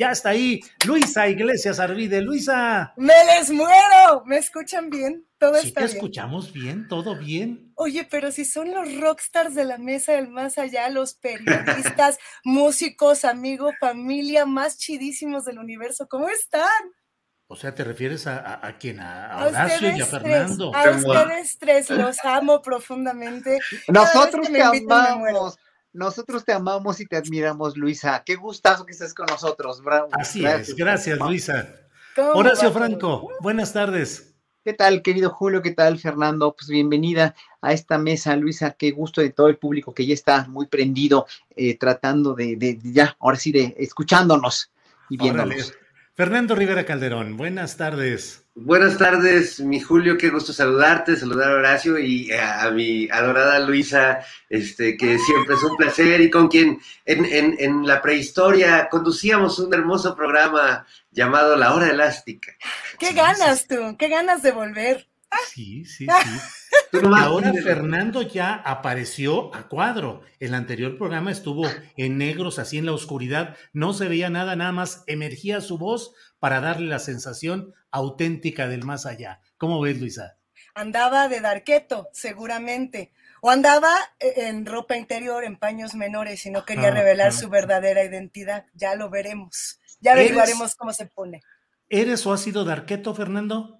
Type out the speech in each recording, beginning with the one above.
Ya está ahí Luisa Iglesias Arvide. Luisa. ¡Me les muero! ¿Me escuchan bien? Todo ¿Sí está te bien. escuchamos bien? ¿Todo bien? Oye, pero si son los rockstars de la mesa del más allá, los periodistas, músicos, amigos, familia más chidísimos del universo, ¿cómo están? O sea, ¿te refieres a, a, a quién? ¿A, a Horacio y a Fernando? tres, a ustedes tres, los amo profundamente. Cada vez Nosotros que te me invitan, me muero. amamos. Nosotros te amamos y te admiramos, Luisa. Qué gustazo que estés con nosotros. Bravo. Así es, gracias Luisa. ¿Cómo Horacio? Franco, buenas tardes. ¿Qué tal, querido Julio? ¿Qué tal, Fernando? Pues bienvenida a esta mesa, Luisa. Qué gusto de todo el público que ya está muy prendido, eh, tratando de, de- de ya, ahora sí, de escuchándonos y Órale. Fernando Rivera Calderón, buenas tardes. Buenas tardes, mi Julio, qué gusto saludarte, saludar a Horacio y a, a mi adorada Luisa, este, que siempre es un placer y con quien en, en- en la prehistoria conducíamos un hermoso programa llamado La Hora Elástica. ¿Qué ganas tú? ¿Qué ganas de volver? Sí, sí, sí. Nomás ahora. Fernando ya apareció a cuadro. El anterior programa estuvo en negros, así en la oscuridad. No se veía nada, nada más emergía su voz para darle la sensación auténtica del más allá. ¿Cómo ves, Luisa? Andaba de darqueto, seguramente. O andaba eh, en ropa interior, en paños menores, y no quería Ah, revelar ah. su verdadera identidad. Ya lo veremos. Ya ¿Eres- averiguaremos cómo se pone. ¿Eres o has sido Darqueto, Fernando?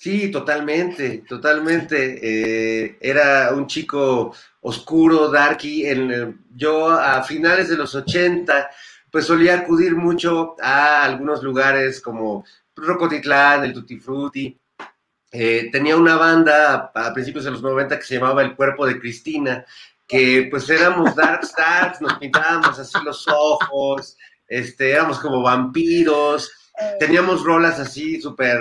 Sí, totalmente, totalmente. Eh, era un chico oscuro, darky. En, yo a finales de los 80, pues solía acudir mucho a algunos lugares como Rocotitlán, el Tutti Frutti. Eh, tenía una banda a, a principios de los 90 que se llamaba El Cuerpo de Cristina, que pues éramos dark stars, nos pintábamos así los ojos, este, éramos como vampiros, Eh, teníamos rolas así súper,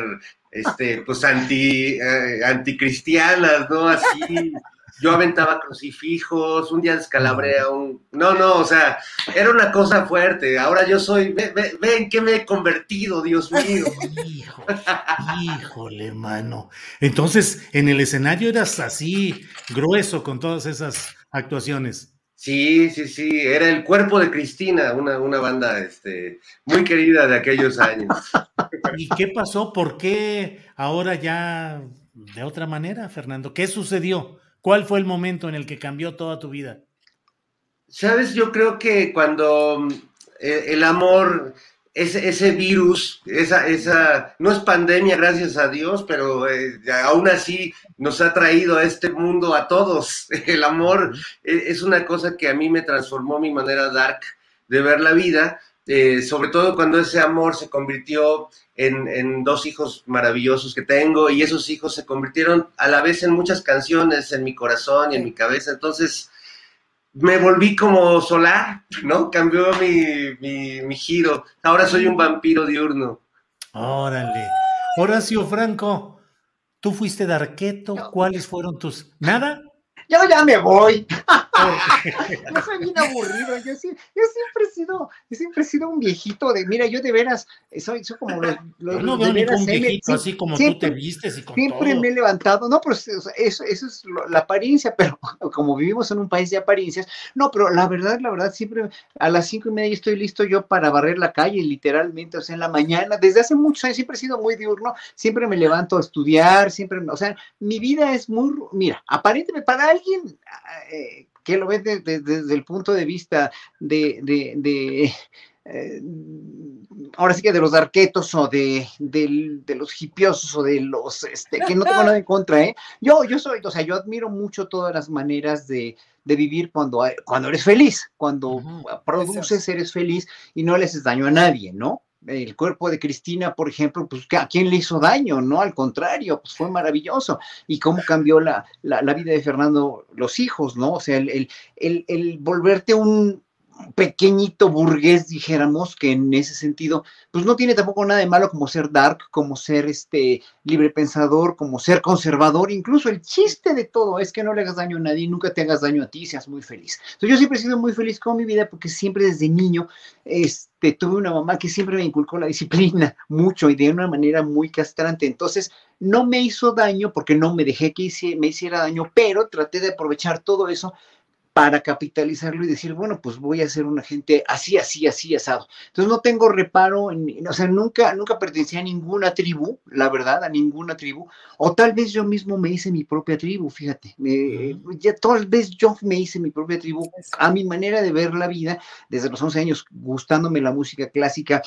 este, pues anti, eh, anticristianas, ¿no? Así, yo aventaba crucifijos, un día descalabré a un... No, no, o sea, era una cosa fuerte. Ahora yo soy, ve, ve, ve en qué me he convertido, Dios mío. Hijo, híjole, mano. Entonces, en el escenario eras así, grueso con todas esas actuaciones. Sí, sí, sí, era el cuerpo de Cristina, una, una banda este, muy querida de aquellos años. ¿Y qué pasó? ¿Por qué ahora ya de otra manera, Fernando? ¿Qué sucedió? ¿Cuál fue el momento en el que cambió toda tu vida? Sabes, yo creo que cuando eh, el amor, ese, ese virus, esa, esa, no es pandemia, gracias a Dios, pero eh, aún así nos ha traído a este mundo a todos. El amor eh, es una cosa que a mí me transformó mi manera dark de ver la vida, eh, sobre todo cuando ese amor se convirtió en, en dos hijos maravillosos que tengo y esos hijos se convirtieron a la vez en muchas canciones en mi corazón y en mi cabeza. Entonces me volví como solar, ¿no? Cambió mi, mi, mi giro. Ahora soy un vampiro diurno. Órale. Horacio Franco, tú fuiste de arqueto. ¿Cuáles fueron tus. ¿Nada? Yo ya me voy. Yo soy bien aburrido, yo, yo siempre he sido, yo siempre he sido un viejito de, mira, yo de veras, soy, soy como los, los no veo ningún viejito así como siempre, tú te vistes y con Siempre me he levantado, no, pues eso, eso es la apariencia, pero como vivimos en un país de apariencias, no, pero la verdad, la verdad, siempre a las cinco y media estoy listo yo para barrer la calle, literalmente, o sea, en la mañana, desde hace muchos años siempre he sido muy diurno, siempre me levanto a estudiar, siempre, o sea, mi vida es muy, mira, aparentemente para alguien eh, que lo ve desde el punto de vista de, de, eh, ahora sí que de los arquetos o de, de, los hipiosos o de los, este, que no tengo nada en contra, ¿eh? Yo, yo soy, o sea, yo admiro mucho todas las maneras de, de vivir cuando, cuando eres feliz, cuando produces, eres feliz y no le haces daño a nadie, ¿no? El cuerpo de Cristina, por ejemplo, pues ¿a quién le hizo daño? No, al contrario, pues fue maravilloso. Y cómo cambió la, la, vida de Fernando, los hijos, ¿no? O sea, el, el, el volverte un, pequeñito burgués, dijéramos, que en ese sentido, pues no tiene tampoco nada de malo como ser dark, como ser este libre pensador, como ser conservador, incluso el chiste de todo es que no le hagas daño a nadie, nunca te hagas daño a ti, seas muy feliz. Entonces yo siempre he sido muy feliz con mi vida porque siempre desde niño este, tuve una mamá que siempre me inculcó la disciplina mucho y de una manera muy castrante. Entonces no me hizo daño porque no me dejé que me hiciera daño, pero traté de aprovechar todo eso para capitalizarlo y decir, bueno, pues voy a ser un agente así, así, así, asado. Entonces no tengo reparo, en, o sea, nunca, nunca pertenecía a ninguna tribu, la verdad, a ninguna tribu, o tal vez yo mismo me hice mi propia tribu, fíjate, ya tal vez yo me hice mi propia tribu a mi manera de ver la vida, desde los 11 años, gustándome la música clásica,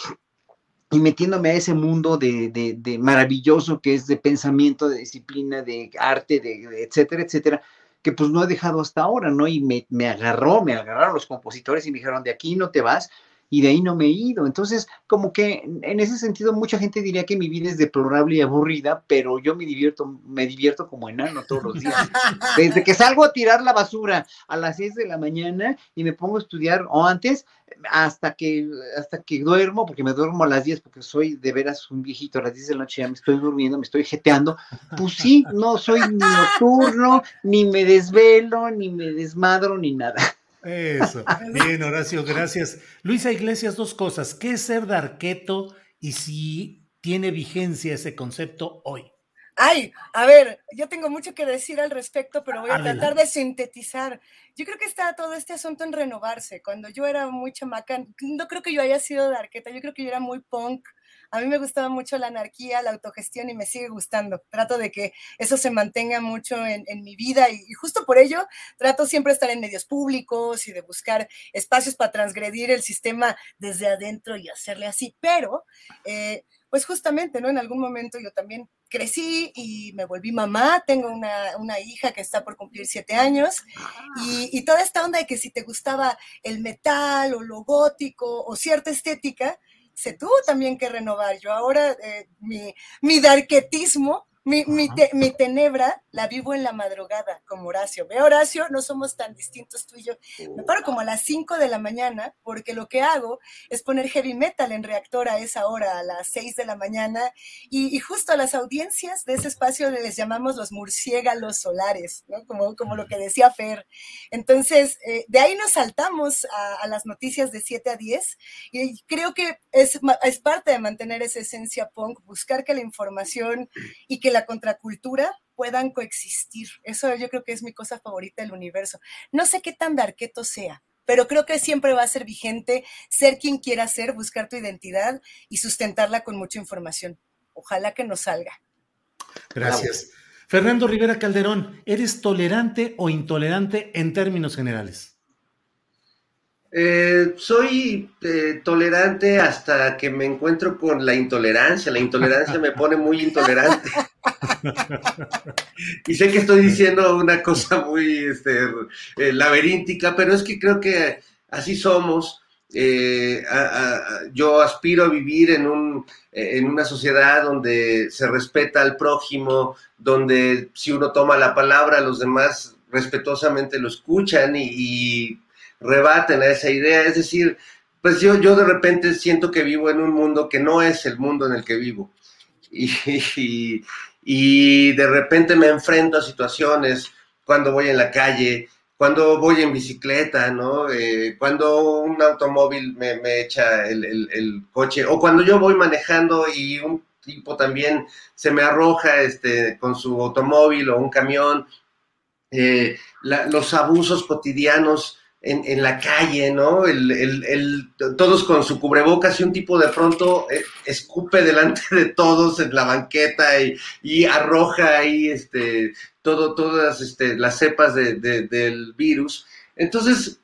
y metiéndome a ese mundo de, de, de, maravilloso que es de pensamiento, de disciplina, de arte, de etcétera, etcétera, que pues no he dejado hasta ahora, ¿no? Y me, agarró, me agarraron los compositores y me dijeron, de aquí no te vas, y de ahí no me he ido. Entonces, como que en ese sentido, mucha gente diría que mi vida es deplorable y aburrida, pero yo me divierto, me divierto como enano todos los días. Desde que salgo a tirar la basura a las 6 de la mañana y me pongo a estudiar, o antes, hasta que, hasta que duermo, porque me duermo a las 10, porque soy de veras un viejito, a las 10 de la noche ya me estoy durmiendo, me estoy jeteando, pues sí, no soy ni nocturno, ni me desvelo, ni me desmadro, ni nada. Eso. Bien, Horacio, gracias. Luisa Iglesias, dos cosas. ¿Qué es ser darqueto y si tiene vigencia ese concepto hoy? Ay, a ver, yo tengo mucho que decir al respecto, pero voy a tratar de sintetizar. Yo creo que está todo este asunto en renovarse. Cuando yo era muy chamaca, no creo que yo haya sido darqueta, yo creo que yo era muy punk, a mí me gustaba mucho la anarquía, la autogestión y me sigue gustando. Trato de que eso se mantenga mucho en, mi vida y, justo por ello trato siempre de estar en medios públicos y de buscar espacios para transgredir el sistema desde adentro y hacerle así. Pero, eh, pues justamente, ¿no? En algún momento yo también crecí y me volví mamá, tengo una, hija que está por cumplir siete años y, y, toda esta onda de que si te gustaba el metal o lo gótico o cierta estética, se tuvo también que renovar. Yo ahora, eh, mi, mi darquetismo mi, mi, mi, tenebra la vivo en la madrugada, como Horacio. Ve, Horacio, no somos tan distintos tú y yo. Me paro como a las 5 de la mañana, porque lo que hago es poner heavy metal en reactor a esa hora, a las 6 de la mañana, y, justo a las audiencias de ese espacio les llamamos los murciélagos solares, ¿no? Como, como lo que decía Fer. Entonces, eh, de ahí nos saltamos a, a, las noticias de 7 a 10, y creo que es, es parte de mantener esa esencia punk, buscar que la información y que la contracultura puedan coexistir. Eso yo creo que es mi cosa favorita del universo. No sé qué tan darqueto sea, pero creo que siempre va a ser vigente ser quien quiera ser, buscar tu identidad y sustentarla con mucha información. Ojalá que nos salga. Gracias. Fernando Rivera Calderón, ¿eres tolerante o intolerante en términos generales? Eh, soy eh, tolerante hasta que me encuentro con la intolerancia. La intolerancia me pone muy intolerante. y sé que estoy diciendo una cosa muy este, eh, laberíntica, pero es que creo que así somos. Eh, yo aspiro a vivir en, un, en una sociedad donde se respeta al prójimo, donde si uno toma la palabra, los demás respetuosamente lo escuchan y, rebaten a esa idea. Es decir, pues yo, yo de repente siento que vivo en un mundo que no es el mundo en el que vivo. De repente me enfrento a situaciones cuando voy en la calle, cuando voy en bicicleta, ¿no? Eh, cuando un automóvil me, me echa el, el, coche, o cuando yo voy manejando y un tipo también se me arroja este, con su automóvil o un camión, eh, los abusos cotidianos en, en, la calle, ¿no? El, el, todos con su cubrebocas y un tipo de pronto eh, escupe delante de todos en la banqueta y, y arroja ahí este, todo, todas este, las cepas de, del virus. Entonces,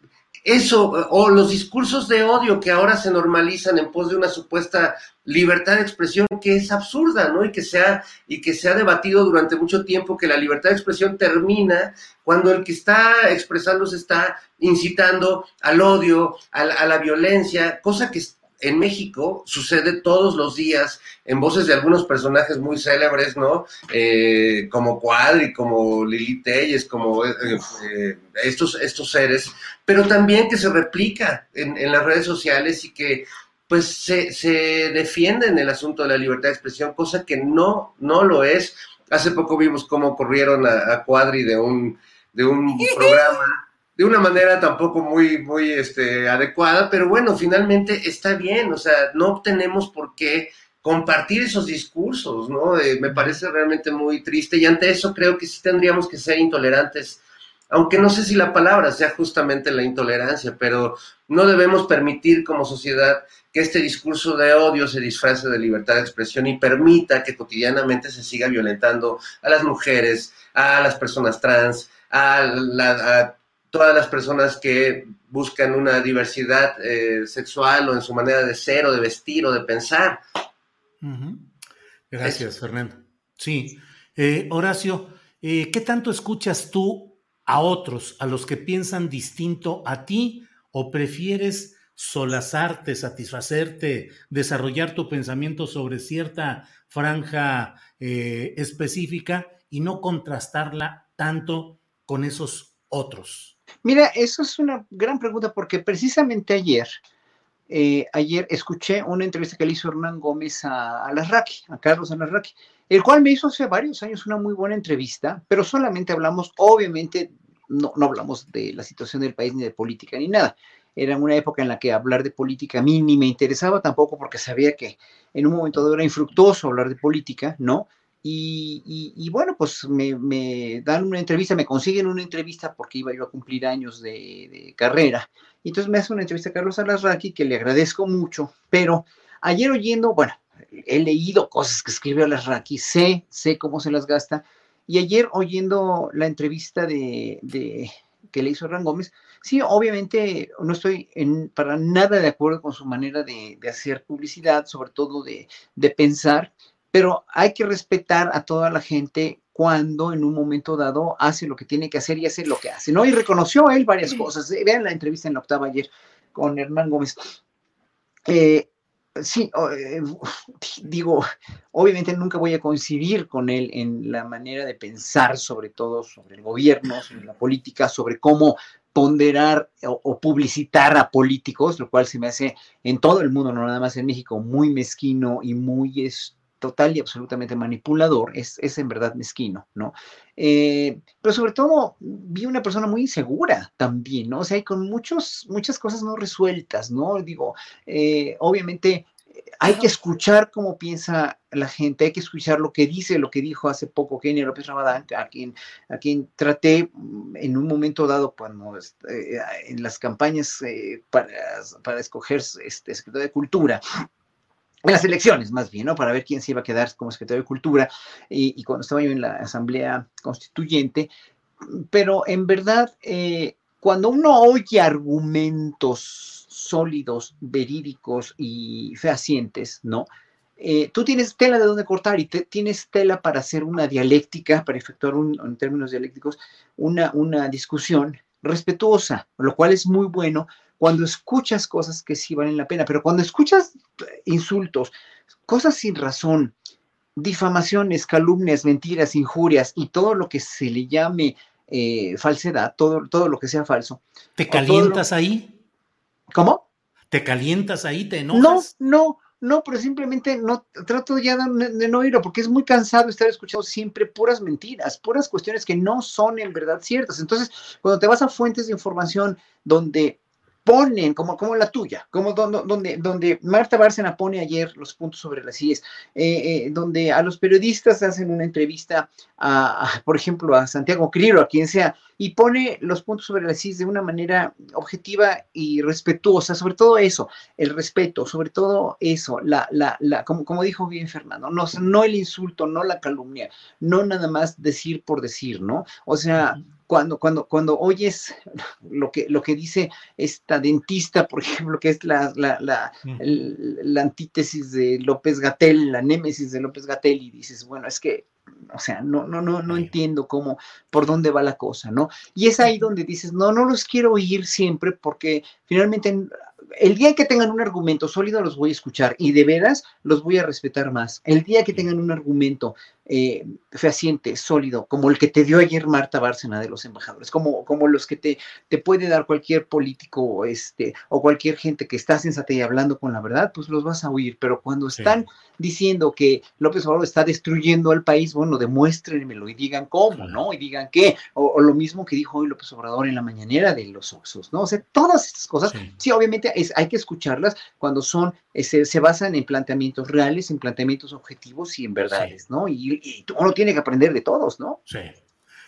eso, o los discursos de odio que ahora se normalizan en pos de una supuesta libertad de expresión que es absurda, ¿no? Y que se ha, y que se ha debatido durante mucho tiempo que la libertad de expresión termina cuando el que está expresándose está incitando al odio, a la, violencia, cosa que en México sucede todos los días en voces de algunos personajes muy célebres, ¿no? Eh, como Cuadri, como Lili Telles, como eh, eh, estos, estos seres, pero también que se replica en, en las redes sociales y que pues se, se defiende en el asunto de la libertad de expresión, cosa que no, no lo es. Hace poco vimos cómo corrieron a, Cuadri de un, de un programa de una manera tampoco muy, muy este, adecuada, pero bueno, finalmente está bien, o sea, no tenemos por qué compartir esos discursos, ¿no? Eh, me parece realmente muy triste y ante eso creo que sí tendríamos que ser intolerantes aunque no sé si la palabra sea justamente la intolerancia, pero no debemos permitir como sociedad que este discurso de odio se disfrace de libertad de expresión y permita que cotidianamente se siga violentando a las mujeres, a las personas trans, a, todas las personas que buscan una diversidad eh, sexual o en su manera de ser o de vestir o de pensar. Gracias, Fernando. Sí. Eh, Horacio, eh, ¿qué tanto escuchas tú a otros, a los que piensan distinto a ti, o prefieres solazarte, satisfacerte, desarrollar tu pensamiento sobre cierta franja eh, específica y no contrastarla tanto con esos otros? Mira, eso es una gran pregunta porque precisamente ayer, eh, ayer escuché una entrevista que le hizo Hernán Gómez a, a Larraqui, a Carlos Alarraqui, el cual me hizo hace varios años una muy buena entrevista, pero solamente hablamos, obviamente, no, no hablamos de la situación del país ni de política ni nada. Era una época en la que hablar de política a mí ni me interesaba tampoco porque sabía que en un momento dado era infructuoso hablar de política, ¿no? Y, bueno, pues me, dan una entrevista, me consiguen una entrevista porque iba yo a cumplir años de, carrera. Y entonces me hace una entrevista a Carlos Alasraqui que le agradezco mucho, pero ayer oyendo, bueno, he leído cosas que escribe Alasraqui, sé, sé cómo se las gasta, y ayer oyendo la entrevista de, que le hizo Hernán Gómez, sí, obviamente no estoy en, para nada de acuerdo con su manera de, hacer publicidad, sobre todo de, pensar, pero hay que respetar a toda la gente cuando en un momento dado hace lo que tiene que hacer y hace lo que hace, ¿no? Y reconoció él varias cosas. Vean la entrevista en la octava ayer con Hernán Gómez. Eh, sí, eh, digo, obviamente nunca voy a coincidir con él en la manera de pensar, sobre todo sobre el gobierno, sobre la política, sobre cómo ponderar o, publicitar a políticos, lo cual se me hace en todo el mundo, no nada más en México, muy mezquino y muy es, total y absolutamente manipulador, es, es en verdad mezquino, ¿no? Eh, pero sobre todo vi una persona muy insegura también, ¿no? O sea, hay con muchos, muchas cosas no resueltas, ¿no? Digo, eh, obviamente hay que escuchar cómo piensa la gente, hay que escuchar lo que dice, lo que dijo hace poco Kenny López Ramadán, a quien, a quien traté mm, en un momento dado cuando este, en las campañas eh, para, para, escoger este secretario de Cultura, en las elecciones más bien, ¿no? Para ver quién se iba a quedar como secretario de Cultura y, cuando estaba yo en la Asamblea Constituyente, pero en verdad, eh, cuando uno oye argumentos sólidos, verídicos y fehacientes, ¿no? Eh, tú tienes tela de dónde cortar y tienes tela para hacer una dialéctica, para efectuar un, en términos dialécticos una, una discusión respetuosa, lo cual es muy bueno cuando escuchas cosas que sí valen la pena, pero cuando escuchas insultos, cosas sin razón, difamaciones, calumnias, mentiras, injurias y todo lo que se le llame eh, falsedad, todo, todo lo que sea falso. ¿Te calientas ahí? ¿Cómo? ¿Te calientas ahí? ¿Te enojas? No, no, no, pero simplemente no trato ya de, no oírlo porque es muy cansado estar escuchando siempre puras mentiras, puras cuestiones que no son en verdad ciertas. Entonces, cuando te vas a fuentes de información donde ponen, como, como la tuya, como donde, donde, Marta Bárcena pone ayer los puntos sobre las IES, eh, eh, donde a los periodistas hacen una entrevista, a, por ejemplo, a Santiago Criro, a quien sea, y pone los puntos sobre las IES de una manera objetiva y respetuosa, sobre todo eso, el respeto, sobre todo eso, la, la, la, como, como dijo bien Fernando, no, no el insulto, no la calumnia, no nada más decir por decir, ¿no? O sea, cuando, cuando, cuando oyes lo que, lo que dice esta dentista, por ejemplo, que es la, la, la, la antítesis de López Gatel, la némesis de López Gatel, y dices, bueno, es que o sea, no, no, no, no entiendo cómo, por dónde va la cosa, ¿no? Y es ahí donde dices, no, no los quiero oír siempre porque finalmente el día que tengan un argumento sólido los voy a escuchar y de veras los voy a respetar más. El día que tengan un argumento eh, fehaciente, sólido, como el que te dio ayer Marta Bárcena de los embajadores, como, como los que te, te puede dar cualquier político este, o cualquier gente que está sensata y hablando con la verdad, pues los vas a oír. Pero cuando están diciendo que López Obrador está destruyendo al país, bueno, demuéstrenmelo y digan cómo, ¿no? Y digan qué. O, lo mismo que dijo hoy López Obrador en la mañanera de los Oxos, ¿no? O sea, todas estas cosas, sí, obviamente es, hay que escucharlas cuando son, eh, se, se, basan en planteamientos reales, en planteamientos objetivos y en verdades, ¿no? Y, y, uno tiene que aprender de todos, ¿no? Sí.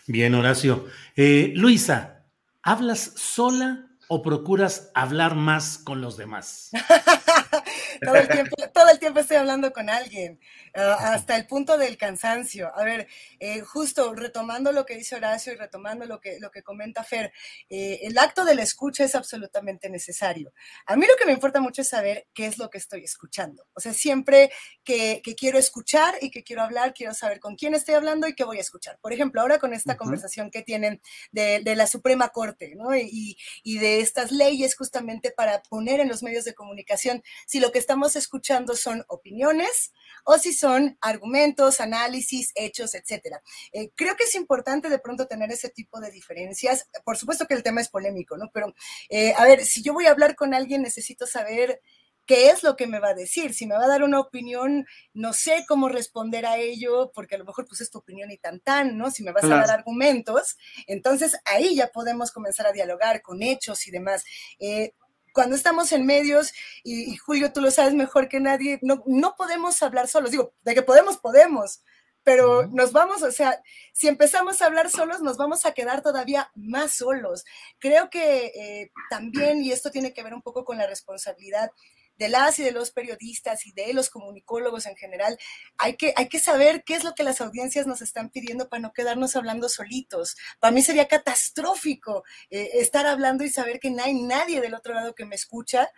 Bien, Horacio. Eh, Luisa, ¿hablas sola o procuras hablar más con los demás? todo, el tiempo, todo el tiempo estoy hablando con alguien. Ah, hasta el punto del cansancio. A ver, eh, justo retomando lo que dice Horacio y retomando lo que, lo que comenta Fer, eh, el acto de la escucha es absolutamente necesario. A mí lo que me importa mucho es saber qué es lo que estoy escuchando. O sea, siempre que, quiero escuchar y que quiero hablar, quiero saber con quién estoy hablando y qué voy a escuchar. Por ejemplo, ahora con esta conversación que tienen de, la Suprema Corte ¿no? y, y de estas leyes justamente para poner en los medios de comunicación si lo que estamos escuchando son opiniones o si son argumentos, análisis, hechos, etcétera. Eh, creo que es importante de pronto tener ese tipo de diferencias. Por supuesto que el tema es polémico, ¿no? Pero, eh, a ver, si yo voy a hablar con alguien, necesito saber qué es lo que me va a decir. Si me va a dar una opinión, no sé cómo responder a ello, porque a lo mejor pues es tu opinión y tan tan, ¿no? Si me vas a dar argumentos, entonces ahí ya podemos comenzar a dialogar con hechos y demás. Eh, cuando estamos en medios, y, Julio, tú lo sabes mejor que nadie, no, no podemos hablar solos. Digo, de que podemos, podemos, pero nos vamos, o sea, si empezamos a hablar solos, nos vamos a quedar todavía más solos. Creo que eh, también, y esto tiene que ver un poco con la responsabilidad de las y de los periodistas y de los comunicólogos en general, hay que, hay que saber qué es lo que las audiencias nos están pidiendo para no quedarnos hablando solitos. Para mí sería catastrófico eh, estar hablando y saber que no hay nadie del otro lado que me escucha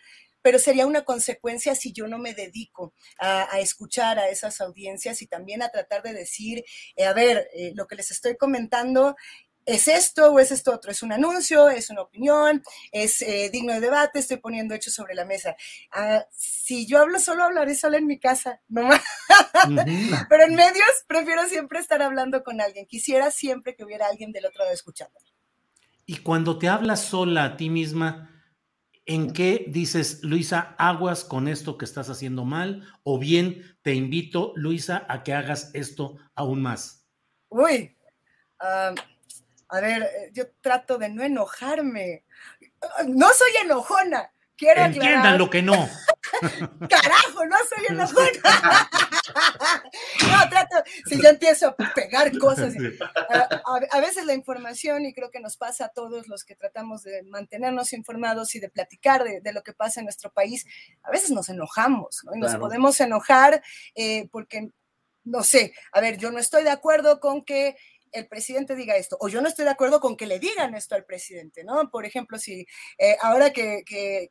pero sería una consecuencia si yo no me dedico a, escuchar a esas audiencias y también a tratar de decir, eh, a ver, eh, lo que les estoy comentando ¿Es esto o es esto otro? ¿Es un anuncio? ¿Es una opinión? ¿Es eh, digno de debate? Estoy poniendo hechos sobre la mesa. Ah, si yo hablo solo, hablaré solo en mi casa, no más. Pero en medios prefiero siempre estar hablando con alguien. Quisiera siempre que hubiera alguien del otro lado escuchándome. Y cuando te hablas sola a ti misma, ¿en qué dices, Luisa, aguas con esto que estás haciendo mal? O bien te invito, Luisa, a que hagas esto aún más. Uy, uh, a ver, eh, yo trato de no enojarme. No soy enojona. Quiero Entiendan lo que no. Carajo, no soy enojona. no, trato, si yo empiezo a pegar cosas. A, veces la información, y creo que nos pasa a todos los que tratamos de mantenernos informados y de platicar de, lo que pasa en nuestro país, a veces nos enojamos, ¿no? Y nos podemos enojar eh, porque no sé, a ver, yo no estoy de acuerdo con que el presidente diga esto, o yo no estoy de acuerdo con que le digan esto al presidente, ¿no? Por ejemplo, si eh, ahora que,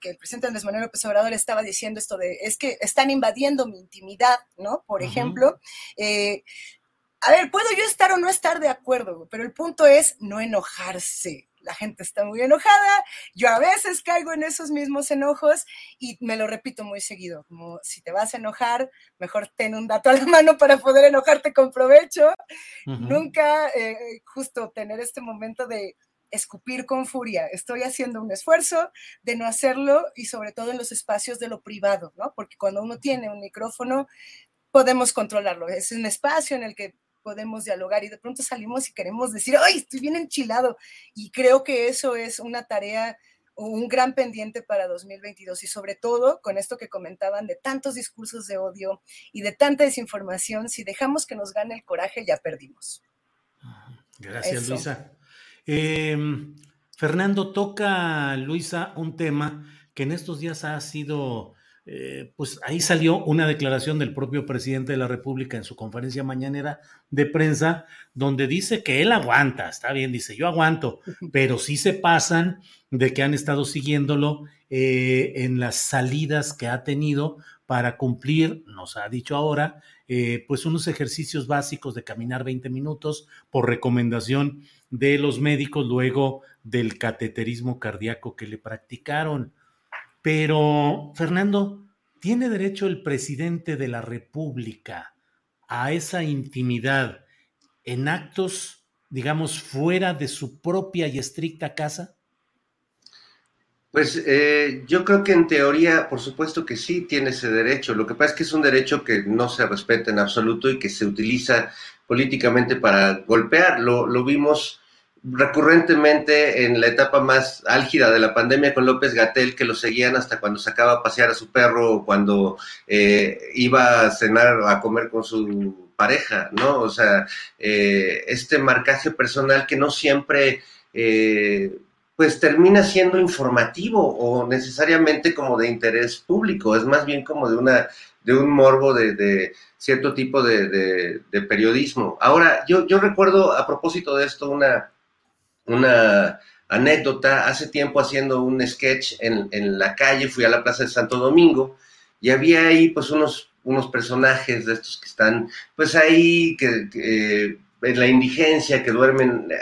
el presidente Andrés Manuel López Obrador estaba diciendo esto de, es que están invadiendo mi intimidad, ¿no? Por ejemplo, eh, a ver, puedo yo estar o no estar de acuerdo, pero el punto es no enojarse, la gente está muy enojada, yo a veces caigo en esos mismos enojos y me lo repito muy seguido, como si te vas a enojar, mejor ten un dato a la mano para poder enojarte con provecho, nunca eh, justo tener este momento de, escupir con furia. Estoy haciendo un esfuerzo de no hacerlo y sobre todo en los espacios de lo privado, ¿no? Porque cuando uno tiene un micrófono, podemos controlarlo. Es un espacio en el que podemos dialogar y de pronto salimos y queremos decir, ¡ay, estoy bien enchilado! Y creo que eso es una tarea o un gran pendiente para 2022 y sobre todo con esto que comentaban de tantos discursos de odio y de tanta desinformación, si dejamos que nos gane el coraje, ya perdimos. Gracias, Luisa. Em, Fernando, toca, Luisa, un tema que en estos días ha sido eh, pues ahí salió una declaración del propio presidente de la República en su conferencia mañanera de prensa, donde dice que él aguanta, está bien, dice, yo aguanto, pero sí se pasan de que han estado siguiéndolo eh, en las salidas que ha tenido para cumplir, nos ha dicho ahora, eh, pues unos ejercicios básicos de caminar 20 minutos por recomendación de los médicos luego del cateterismo cardíaco que le practicaron. Pero, Fernando, ¿tiene derecho el presidente de la República a esa intimidad en actos, digamos, fuera de su propia y estricta casa? Pues eh, yo creo que en teoría, por supuesto que sí tiene ese derecho. Lo que pasa es que es un derecho que no se respeta en absoluto y que se utiliza políticamente para golpear. Lo, lo vimos recurrentemente en la etapa más álgida de la pandemia con López Gatel, que lo seguían hasta cuando sacaba a pasear a su perro o cuando eh, iba a cenar a comer con su pareja, ¿no? O sea, eh, este marcaje personal que no siempre, eh, pues termina siendo informativo o necesariamente como de interés público, es más bien como de una de un morbo de, cierto tipo de, de, periodismo. Ahora, yo, yo recuerdo a propósito de esto una, una anécdota, hace tiempo haciendo un sketch en, la calle, fui a la Plaza de Santo Domingo y había ahí pues unos, unos personajes de estos que están pues ahí, que, en la indigencia, que duermen eh,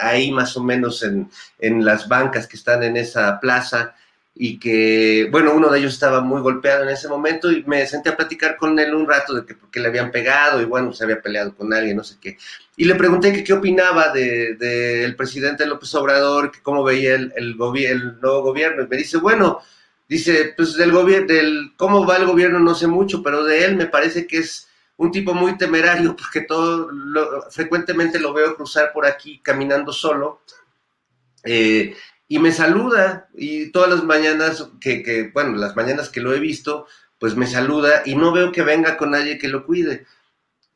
ahí más o menos en, en las bancas que están en esa plaza y que, bueno, uno de ellos estaba muy golpeado en ese momento y me senté a platicar con él un rato de que por qué le habían pegado y bueno, se había peleado con alguien, no sé qué. Y le pregunté que qué opinaba del de, presidente López Obrador, que cómo veía el, el, el, nuevo gobierno. Y me dice, bueno, dice, pues del gobierno, del cómo va el gobierno no sé mucho, pero de él me parece que es un tipo muy temerario porque todo, frecuentemente lo veo cruzar por aquí caminando solo. Eh, y me saluda y todas las mañanas que, que, bueno, las mañanas que lo he visto, pues me saluda y no veo que venga con nadie que lo cuide.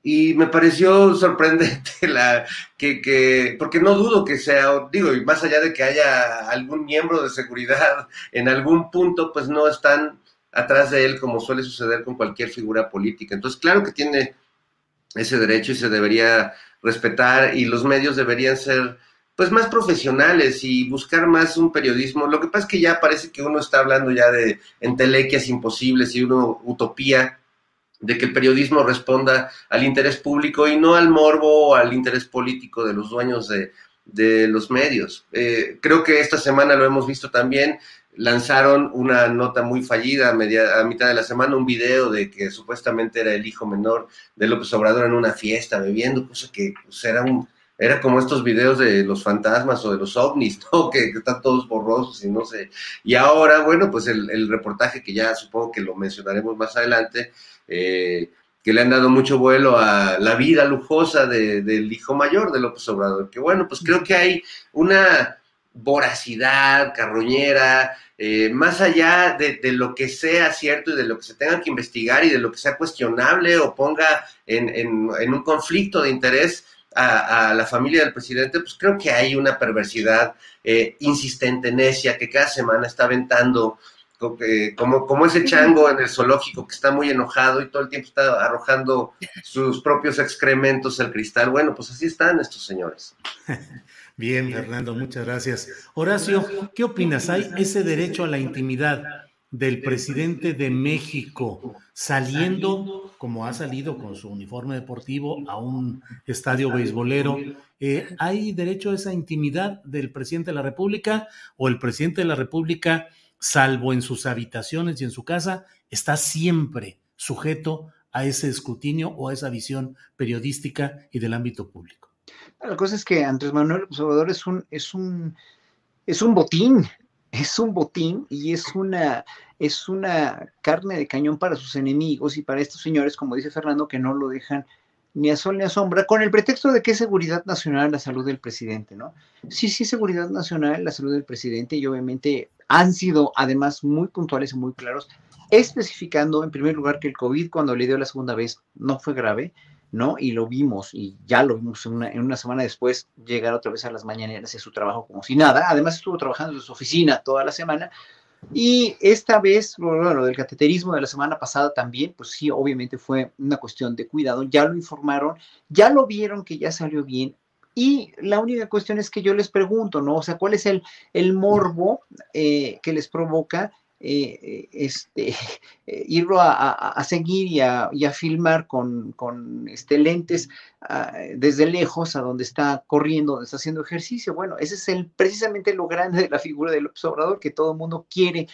Y me pareció sorprendente la que, que, porque no dudo que sea, digo, y más allá de que haya algún miembro de seguridad en algún punto, pues no están atrás de él como suele suceder con cualquier figura política. Entonces, claro que tiene ese derecho y se debería respetar y los medios deberían ser pues más profesionales y buscar más un periodismo. Lo que pasa es que ya parece que uno está hablando ya de entelequias imposibles y una utopía de que el periodismo responda al interés público y no al morbo o al interés político de los dueños de, los medios. Eh, creo que esta semana lo hemos visto también. Lanzaron una nota muy fallida a, media, a mitad de la semana, un video de que supuestamente era el hijo menor de López Obrador en una fiesta bebiendo, cosa que pues, era un, era como estos videos de los fantasmas o de los ovnis, ¿no? Que, están todos borrosos y no sé. Y ahora, bueno, pues el, reportaje que ya supongo que lo mencionaremos más adelante, eh, que le han dado mucho vuelo a la vida lujosa del hijo mayor de López Obrador, que bueno, pues creo que hay una voracidad carroñera, eh, más allá de, lo que sea cierto y de lo que se tenga que investigar y de lo que sea cuestionable o ponga en, en un conflicto de interés, a, la familia del presidente, pues creo que hay una perversidad eh, insistente, necia, que cada semana está aventando eh, como, como ese chango en el zoológico que está muy enojado y todo el tiempo está arrojando sus propios excrementos al cristal. Bueno, pues así están estos señores. Bien, Fernando, muchas gracias. Horacio, ¿qué opinas? ¿Hay ese derecho a la intimidad del presidente de México saliendo, como ha salido con su uniforme deportivo, a un estadio beisbolero. Eh, ¿Hay derecho a esa intimidad del presidente de la República o el presidente de la República, salvo en sus habitaciones y en su casa, está siempre sujeto a ese escrutinio o a esa visión periodística y del ámbito público? La cosa es que Andrés Manuel Observador es un, es un, es un botín, es un botín y es una, es una carne de cañón para sus enemigos y para estos señores, como dice Fernando, que no lo dejan ni a sol ni a sombra, con el pretexto de que es seguridad nacional la salud del presidente, ¿no? Sí, sí, seguridad nacional la salud del presidente y obviamente han sido además muy puntuales y muy claros, especificando en primer lugar que el COVID cuando le dio la segunda vez no fue grave, ¿no? Y lo vimos, y ya lo vimos en una, en una semana después llegar otra vez a las mañaneras y su trabajo como si nada. Además estuvo trabajando en su oficina toda la semana, y esta vez, lo del cateterismo de la semana pasada también, pues sí, obviamente fue una cuestión de cuidado, ya lo informaron, ya lo vieron que ya salió bien. Y la única cuestión es que yo les pregunto, ¿no? O sea, ¿cuál es el, el morbo eh, que les provoca eh, eh, este, eh, irlo a, seguir y a, filmar con, este, lentes ah, desde lejos a donde está corriendo, donde está haciendo ejercicio. Bueno, ese es el, precisamente lo grande de la figura del observador que todo el mundo quiere.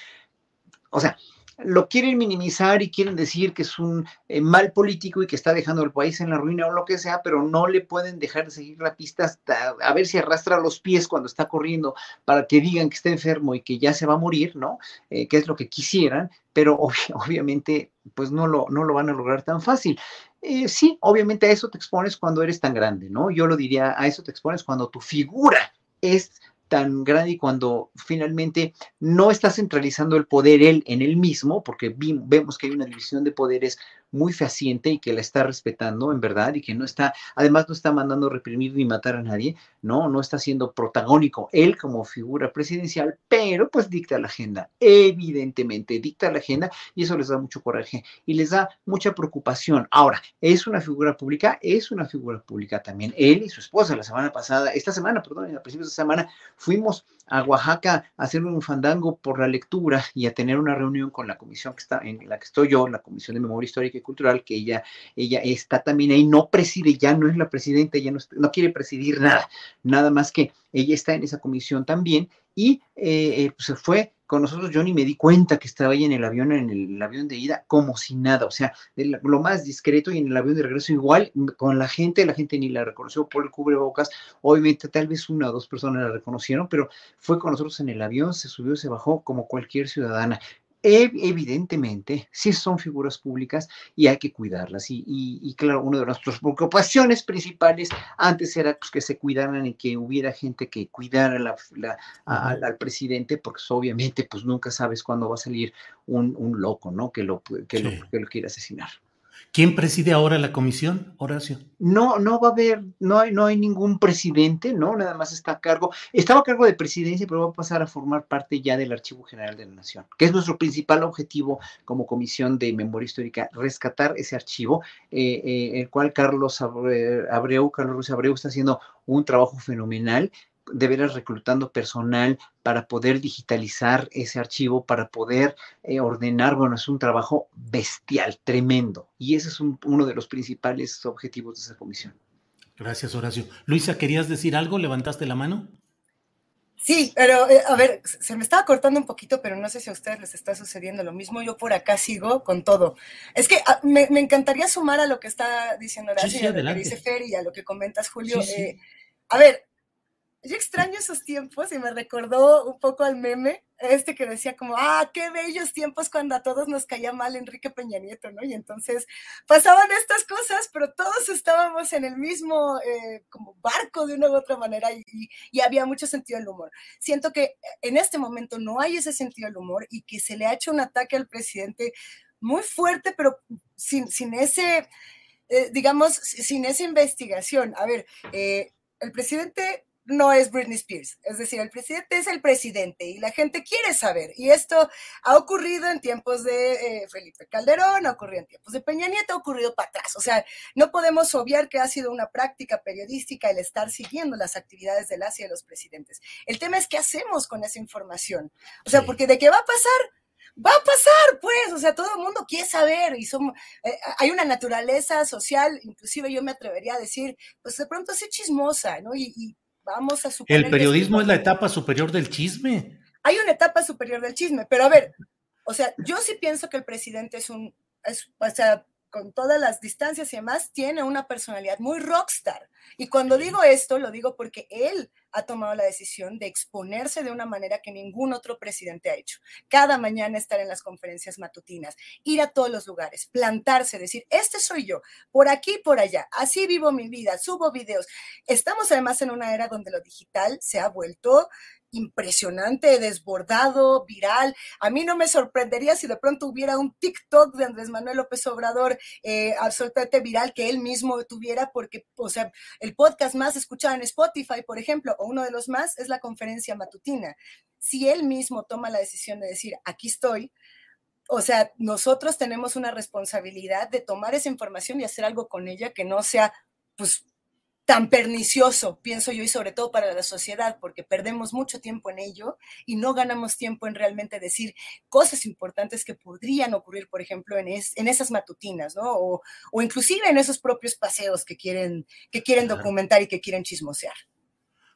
O sea, lo quieren minimizar y quieren decir que es un eh, mal político y que está dejando el país en la ruina o lo que sea, pero no le pueden dejar de seguir la pista hasta a ver si arrastra los pies cuando está corriendo para que digan que está enfermo y que ya se va a morir, ¿no? Eh, que es lo que quisieran, pero obviamente pues no lo, no lo van a lograr tan fácil. Eh, sí, obviamente a eso te expones cuando eres tan grande, ¿no? Yo lo diría, a eso te expones cuando tu figura es tan grande cuando finalmente no está centralizando el poder él en él mismo, porque vemos que hay una división de poderes muy fehaciente y que la está respetando en verdad y que no está, además no está mandando reprimir ni matar a nadie, no, no está siendo protagónico él como figura presidencial, pero pues dicta la agenda, evidentemente dicta la agenda y eso les da mucho coraje y les da mucha preocupación. Ahora, es una figura pública, es una figura pública también. Él y su esposa la semana pasada, esta semana, perdón, a principios de semana, fuimos a Oaxaca a hacer un fandango por la lectura y a tener una reunión con la comisión que está en la que estoy yo, la Comisión de Memoria Histórica y Cultural, que ella, ella está también ahí, no preside, ya no es la presidenta, ya no, no quiere presidir nada, nada más que ella está en esa comisión también y eh, eh, pues, se fue con nosotros, yo ni me di cuenta que estaba ahí en el avión, en el, avión de ida, como si nada, o sea, lo más discreto y en el avión de regreso igual, con la gente, la gente ni la reconoció por el cubrebocas, obviamente tal vez una o dos personas la reconocieron, pero fue con nosotros en el avión, se subió, se bajó como cualquier ciudadana evidentemente, sí son figuras públicas y hay que cuidarlas. Y, claro, una de nuestras preocupaciones principales antes era pues, que se cuidaran y que hubiera gente que cuidara al presidente, porque obviamente pues nunca sabes cuándo va a salir un, loco, ¿no? Que lo, que, lo, que lo quiere asesinar. ¿Quién preside ahora la comisión, Horacio? No, no va a haber, no hay, no hay ningún presidente, ¿no? Nada más está a cargo, estaba a cargo de presidencia, pero va a pasar a formar parte ya del Archivo General de la Nación, que es nuestro principal objetivo como Comisión de Memoria Histórica, rescatar ese archivo, eh, eh, el cual Carlos Abreu, Carlos Ruiz Abreu está haciendo un trabajo fenomenal de veras reclutando personal para poder digitalizar ese archivo, para poder eh, ordenar, bueno, es un trabajo bestial, tremendo. Y ese es uno de los principales objetivos de esa comisión. Gracias, Horacio. Luisa, ¿querías decir algo? ¿Levantaste la mano? Sí, pero eh, a ver, se me estaba cortando un poquito, pero no sé si a ustedes les está sucediendo lo mismo. Yo por acá sigo con todo. Es que ah, me, encantaría sumar a lo que está diciendo Horacio, a lo que dice Fer y a lo que comentas, Julio. Eh, a ver, yo extraño esos tiempos y me recordó un poco al meme, este que decía como, ah, qué bellos tiempos cuando a todos nos caía mal Enrique Peña Nieto, ¿no? Y entonces pasaban estas cosas, pero todos estábamos en el mismo eh, como barco de una u otra manera y, había mucho sentido del humor. Siento que en este momento no hay ese sentido del humor y que se le ha hecho un ataque al presidente muy fuerte, pero sin, sin ese, eh, digamos, sin esa investigación. A ver, eh, el presidente no es Britney Spears. Es decir, el presidente es el presidente y la gente quiere saber. Y esto ha ocurrido en tiempos de eh, Felipe Calderón, ha ocurrido en tiempos de Peña Nieto, ha ocurrido para atrás. O sea, no podemos obviar que ha sido una práctica periodística el estar siguiendo las actividades del Asia de los presidentes. El tema es qué hacemos con esa información. O sea, porque de qué va a pasar, va a pasar, pues, o sea, todo el mundo quiere saber y somos, eh, hay una naturaleza social, inclusive yo me atrevería a decir, pues de pronto es chismosa, ¿no? y Vamos a suponer. El periodismo es la etapa superior del chisme. Hay una etapa superior del chisme, pero a ver, o sea, yo sí pienso que el presidente es un, o sea, con todas las distancias y demás, tiene una personalidad muy rockstar. Y cuando digo esto, lo digo porque él ha tomado la decisión de exponerse de una manera que ningún otro presidente ha hecho. Cada mañana estar en las conferencias matutinas, ir a todos los lugares, plantarse, decir, este soy yo, por aquí, por allá, así vivo mi vida, subo videos. Estamos además en una era donde lo digital se ha vuelto impresionante, desbordado, viral. A mí no me sorprendería si de pronto hubiera un TikTok de Andrés Manuel López Obrador eh, absolutamente viral que él mismo tuviera, porque, o sea, el podcast más escuchado en Spotify, por ejemplo, o uno de los más, es la conferencia matutina. Si él mismo toma la decisión de decir, aquí estoy, o sea, nosotros tenemos una responsabilidad de tomar esa información y hacer algo con ella que no sea, pues, tan pernicioso, pienso yo, y sobre todo para la sociedad, porque perdemos mucho tiempo en ello y no ganamos tiempo en realmente decir cosas importantes que podrían ocurrir, por ejemplo, en, en esas matutinas, ¿no? O, o, inclusive en esos propios paseos que quieren, que quieren documentar y que quieren chismosear.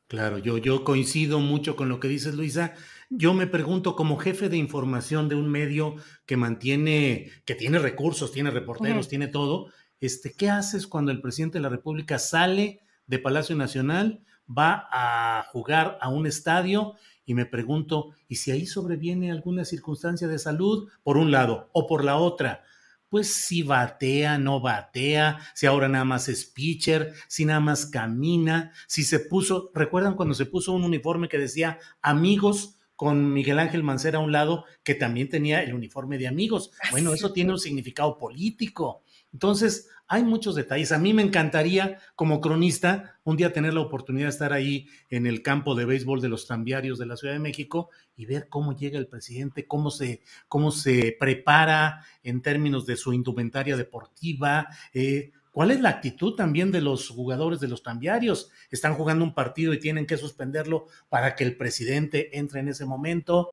Claro, yo, yo coincido mucho con lo que dices, Luisa. Yo me pregunto, como jefe de información de un medio que mantiene, que tiene recursos, tiene reporteros, tiene todo, este, ¿qué haces cuando el presidente de la República sale de Palacio Nacional, va a jugar a un estadio y me pregunto, ¿y si ahí sobreviene alguna circunstancia de salud por un lado o por la otra? Pues si batea, no batea, si ahora nada más es pitcher, si nada más camina, si se puso, ¿recuerdan cuando se puso un uniforme que decía amigos? con Miguel Ángel Mancera a un lado, que también tenía el uniforme de amigos. Bueno, eso tiene un significado político. Entonces, hay muchos detalles. A mí me encantaría, como cronista, un día tener la oportunidad de estar ahí en el campo de béisbol de los cambiarios de la Ciudad de México y ver cómo llega el presidente, cómo se, cómo se prepara en términos de su indumentaria deportiva. Eh, ¿Cuál es la actitud también de los jugadores de los cambiarios? Están jugando un partido y tienen que suspenderlo para que el presidente entre en ese momento.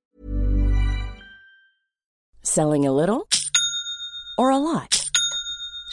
Selling a little or a lot.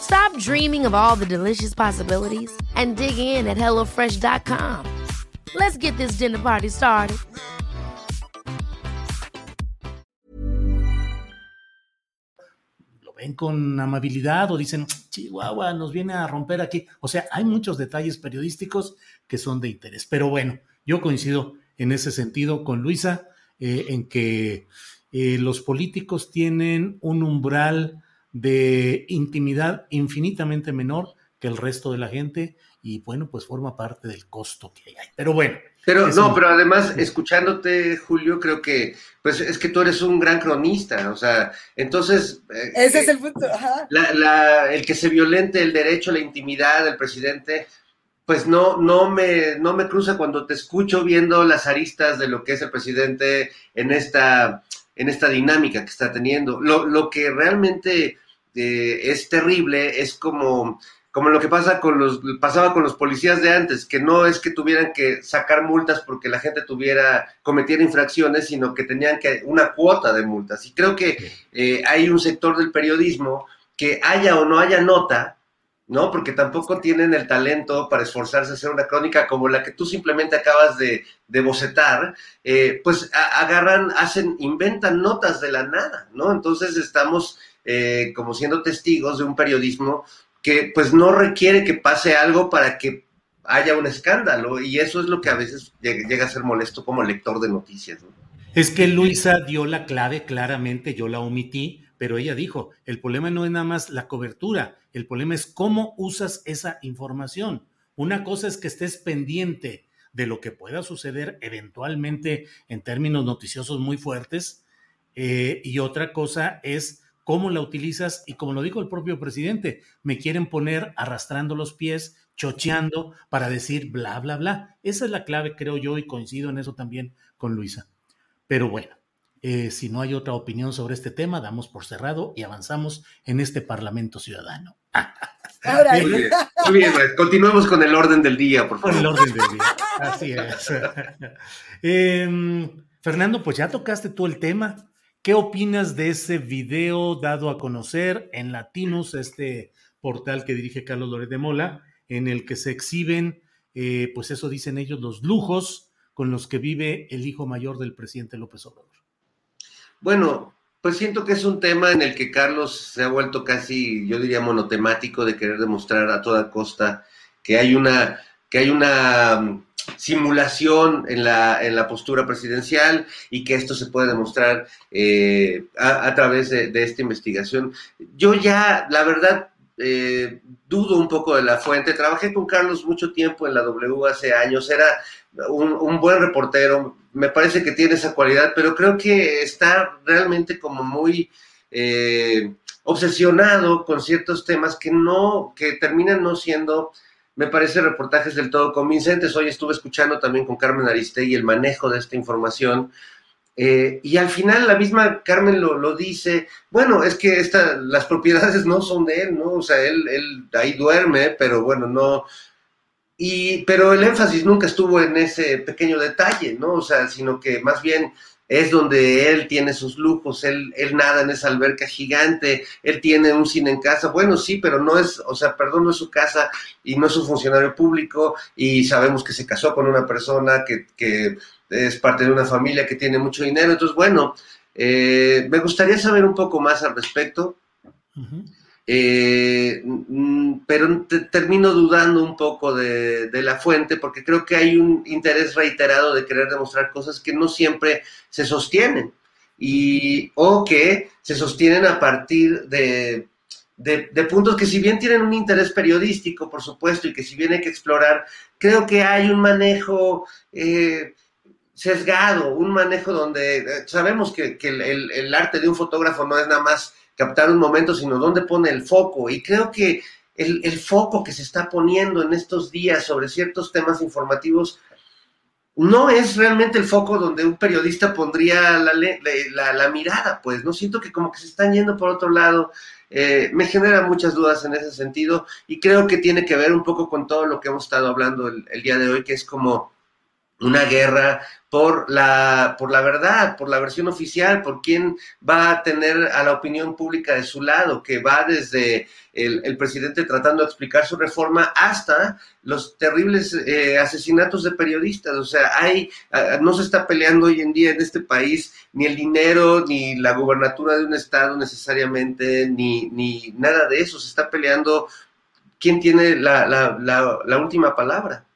Stop dreaming of all the delicious possibilities and dig in at HelloFresh.com. Let's get this dinner party started. Lo ven con amabilidad o dicen, Chihuahua, nos viene a romper aquí. O sea, hay muchos detalles periodísticos que son de interés. Pero bueno, yo coincido en ese sentido con Luisa, eh, en que eh, los políticos tienen un umbral de intimidad infinitamente menor que el resto de la gente y bueno, pues forma parte del costo que hay. Pero bueno. Pero no, pero además, escuchándote, Julio, creo que, pues es que tú eres un gran cronista, o sea, entonces... Eh, Ese es el punto, el que se violente el derecho a la intimidad del presidente, pues no, no, me, no me cruza cuando te escucho viendo las aristas de lo que es el presidente en esta en esta dinámica que está teniendo. Lo, lo que realmente eh, es terrible es como, como lo que pasa con los, pasaba con los policías de antes, que no es que tuvieran que sacar multas porque la gente tuviera, cometiera infracciones, sino que tenían que una cuota de multas. Y creo que eh, hay un sector del periodismo que haya o no haya nota, ¿no? Porque tampoco tienen el talento para esforzarse a hacer una crónica como la que tú simplemente acabas de, de bocetar, eh, pues agarran, hacen, inventan notas de la nada, ¿no? Entonces estamos eh, como siendo testigos de un periodismo que pues no requiere que pase algo para que haya un escándalo y eso es lo que a veces llega, a ser molesto como lector de noticias, ¿no? Es que Luisa dio la clave claramente, yo la omití, pero ella dijo, el problema no es nada más la cobertura, el problema es cómo usas esa información. Una cosa es que estés pendiente de lo que pueda suceder eventualmente en términos noticiosos muy fuertes, eh, y otra cosa es cómo la utilizas y como lo dijo el propio presidente, me quieren poner arrastrando los pies, chocheando para decir bla, bla, bla. Esa es la clave, creo yo, y coincido en eso también con Luisa. Pero bueno, eh, si no hay otra opinión sobre este tema, damos por cerrado y avanzamos en este Parlamento Ciudadano. muy bien, muy bien continuemos con el orden del día, por favor. Con el orden del día, así es. Em, Fernando, pues ya tocaste tú el tema. ¿Qué opinas de ese video dado a conocer en Latinos, este portal que dirige Carlos Loret de Mola, en el que se exhiben, eh, pues eso dicen ellos, los lujos con los que vive el hijo mayor del presidente López Obrador? Bueno, pues siento que es un tema en el que Carlos se ha vuelto casi, yo diría, monotemático de querer demostrar a toda costa que hay una, que hay una mm, simulación en la, en la postura presidencial y que esto se puede demostrar eh, a, través de, esta investigación. Yo ya, la verdad, eh, dudo un poco de la fuente. Trabajé con Carlos mucho tiempo en la W hace años, era un, buen reportero, me parece que tiene esa cualidad, pero creo que está realmente como muy eh, obsesionado con ciertos temas que no, que terminan no siendo, me parece, reportajes del todo convincentes. Hoy estuve escuchando también con Carmen Aristegui el manejo de esta información. Eh, y al final la misma Carmen lo, lo dice, bueno, es que esta, las propiedades no son de él, ¿no? O sea, él, él ahí duerme, pero bueno, no, y, pero el énfasis nunca estuvo en ese pequeño detalle, ¿no? O sea, sino que más bien es donde él tiene sus lujos, él, él nada en esa alberca gigante, él tiene un cine en casa, bueno, sí, pero no es, o sea, perdón, no es su casa y no es un funcionario público y sabemos que se casó con una persona que, que es parte de una familia que tiene mucho dinero, entonces, bueno, eh, me gustaría saber un poco más al respecto. Eh, mm, pero termino dudando un poco de, la fuente porque creo que hay un interés reiterado de querer demostrar cosas que no siempre se sostienen. Y, o que se sostienen a partir de, de, puntos que si bien tienen un interés periodístico, por supuesto, y que si bien hay que explorar, creo que hay un manejo... Eh, sesgado, un manejo donde eh, sabemos que, el, el, arte de un fotógrafo no es nada más captar un momento, sino dónde pone el foco. Y creo que el, foco que se está poniendo en estos días sobre ciertos temas informativos no es realmente el foco donde un periodista pondría la, la, mirada, pues, ¿no? Siento que como que se están yendo por otro lado. Eh, me genera muchas dudas en ese sentido y creo que tiene que ver un poco con todo lo que hemos estado hablando el día de hoy, que es como una guerra por la, por la verdad, por la versión oficial, por quién va a tener a la opinión pública de su lado, que va desde el, presidente tratando de explicar su reforma hasta los terribles eh, asesinatos de periodistas. O sea, hay, no se está peleando hoy en día en este país ni el dinero, ni la gubernatura de un estado necesariamente, ni, ni nada de eso. Se está peleando quién tiene la, la, la última palabra.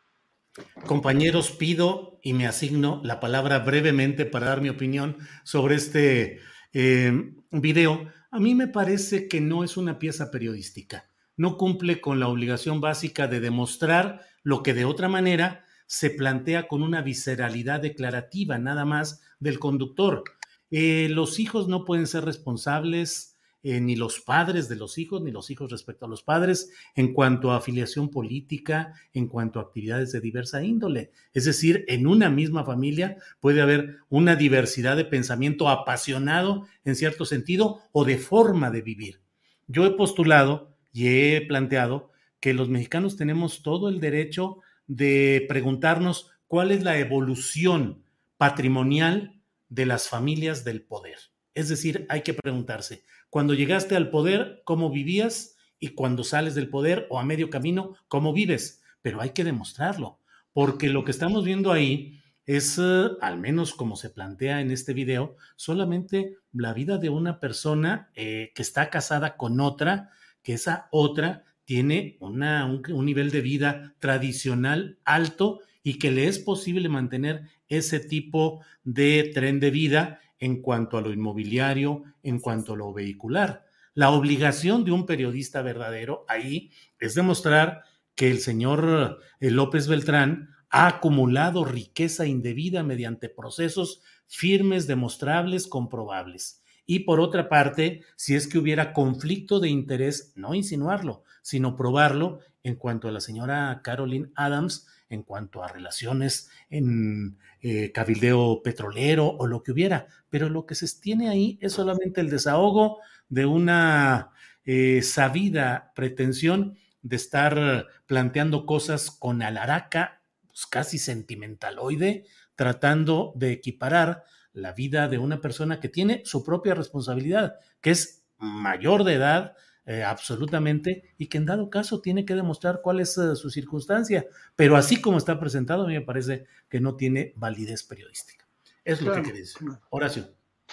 Compañeros, pido y me asigno la palabra brevemente para dar mi opinión sobre este eh, video. A mí me parece que no es una pieza periodística. No cumple con la obligación básica de demostrar lo que de otra manera se plantea con una visceralidad declarativa nada más del conductor. Eh, los hijos no pueden ser responsables eh, ni los padres de los hijos, ni los hijos respecto a los padres, en cuanto a afiliación política, en cuanto a actividades de diversa índole. Es decir, en una misma familia puede haber una diversidad de pensamiento apasionado en cierto sentido o de forma de vivir. Yo he postulado y he planteado que los mexicanos tenemos todo el derecho de preguntarnos cuál es la evolución patrimonial de las familias del poder. Es decir, hay que preguntarse, cuando llegaste al poder, cómo vivías y cuando sales del poder o a medio camino, cómo vives. Pero hay que demostrarlo, porque lo que estamos viendo ahí es, eh, al menos como se plantea en este video, solamente la vida de una persona eh, que está casada con otra, que esa otra tiene un nivel de vida tradicional alto y que le es posible mantener ese tipo de tren de vida en cuanto a lo inmobiliario, en cuanto a lo vehicular. La obligación de un periodista verdadero ahí es demostrar que el señor eh, López Beltrán ha acumulado riqueza indebida mediante procesos firmes, demostrables, comprobables. Y por otra parte, si es que hubiera conflicto de interés, no insinuarlo, sino probarlo en cuanto a la señora Caroline Adams, en cuanto a relaciones en eh, cabildeo petrolero o lo que hubiera. Pero lo que se tiene ahí es solamente el desahogo de una eh, sabida pretensión de estar planteando cosas con alaraca, pues casi sentimentaloide, tratando de equiparar la vida de una persona que tiene su propia responsabilidad, que es mayor de edad, eh, absolutamente, y que en dado caso tiene que demostrar cuál es eh, su circunstancia. Pero así como está presentado, a mí me parece que no tiene validez periodística. Es lo que quería decir. Horacio.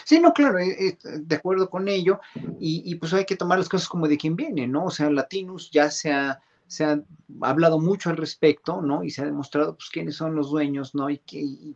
Sí, no, claro, eh, de acuerdo con ello, y, y, pues hay que tomar las cosas como de quien viene, ¿no? O sea, Latinus ya se ha se ha hablado mucho al respecto, ¿no? Y se ha demostrado, pues, quiénes son los dueños, ¿no? Y,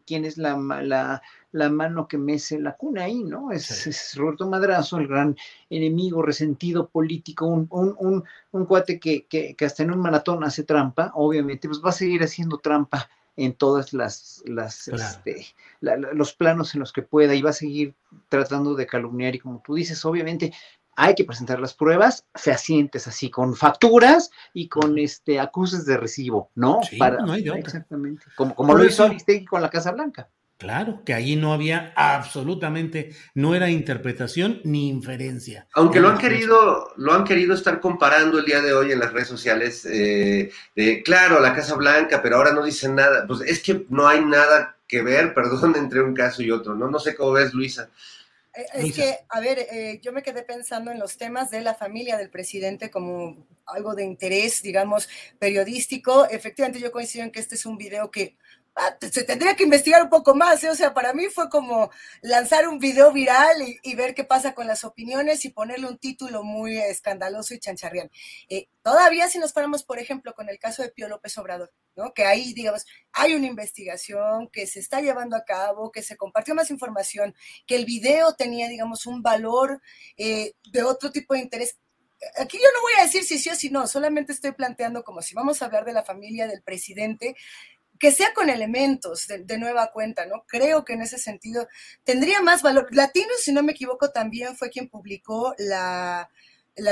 quién es la, la, la, mano que mece la cuna ahí, ¿no? Es, Roberto Madrazo, el gran enemigo, resentido político, un, un, un, cuate que, que, hasta en un maratón hace trampa, obviamente, pues va a seguir haciendo trampa en todas las, las este, los planos en los que pueda y va a seguir tratando de calumniar y como tú dices, obviamente hay que presentar las pruebas fehacientes, así, con facturas y con este acuses de recibo, ¿no? Sí, Para, no hay Exactamente. Como, como lo hizo Aristegui con la Casa Blanca. Claro, que ahí no había absolutamente, no era interpretación ni inferencia. Aunque lo han querido, lo han querido estar comparando el día de hoy en las redes sociales, eh, de, claro, la Casa Blanca, pero ahora no dicen nada. Pues es que no hay nada que ver, perdón, entre un caso y otro, ¿no? No sé cómo ves, Luisa. Eh, es que, a ver, eh, yo me quedé pensando en los temas de la familia del presidente como algo de interés, digamos, periodístico. Efectivamente, yo coincido en que este es un video que se tendría que investigar un poco más, ¿eh? o sea, para mí fue como lanzar un video viral y, ver qué pasa con las opiniones y ponerle un título muy escandaloso y chancharrián. Eh, todavía si nos paramos, por ejemplo, con el caso de Pío López Obrador, ¿no? Que ahí, digamos, hay una investigación que se está llevando a cabo, que se compartió más información, que el video tenía, digamos, un valor eh, de otro tipo de interés aquí yo no voy a decir si sí o si no, solamente estoy planteando como si vamos a hablar de la familia del presidente, que sea con elementos de, nueva cuenta, ¿no? Creo que en ese sentido tendría más valor. Latino, si no me equivoco, también fue quien publicó la,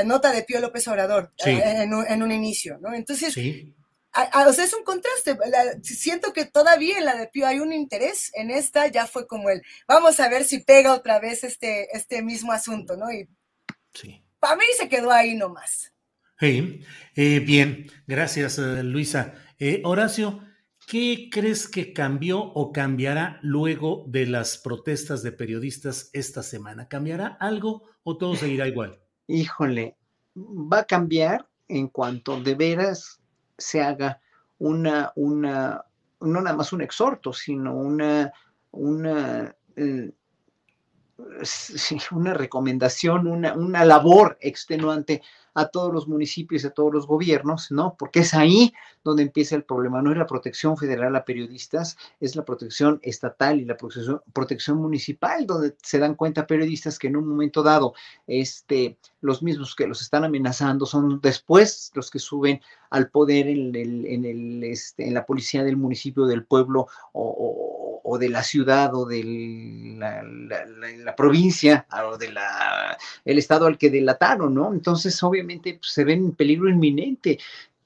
nota de Pío López Obrador eh, en, un, inicio, ¿no? Entonces, o sea, es un contraste. siento que todavía en la de Pío hay un interés, en esta ya fue como el, vamos a ver si pega otra vez este, este mismo asunto, ¿no? Y sí. para mí se quedó ahí nomás. Sí, eh, bien, gracias eh, Luisa. Horacio, ¿Qué crees que cambió o cambiará luego de las protestas de periodistas esta semana? ¿Cambiará algo o todo seguirá igual? Híjole, va a cambiar en cuanto de veras se haga una, una, no nada más un exhorto, sino una, una, eh, una recomendación, una, una labor extenuante a todos los municipios a todos los gobiernos, ¿no? Porque es ahí donde empieza el problema. No es la protección federal a periodistas, es la protección estatal y la protección, municipal, donde se dan cuenta periodistas que en un momento dado, este, los mismos que los están amenazando son después los que suben al poder en, el, en, el, este, en la policía del municipio, del pueblo o, de la ciudad o de la, la, la, provincia o del el estado al que delataron, ¿no? Entonces, obviamente, pues, se ven en peligro inminente.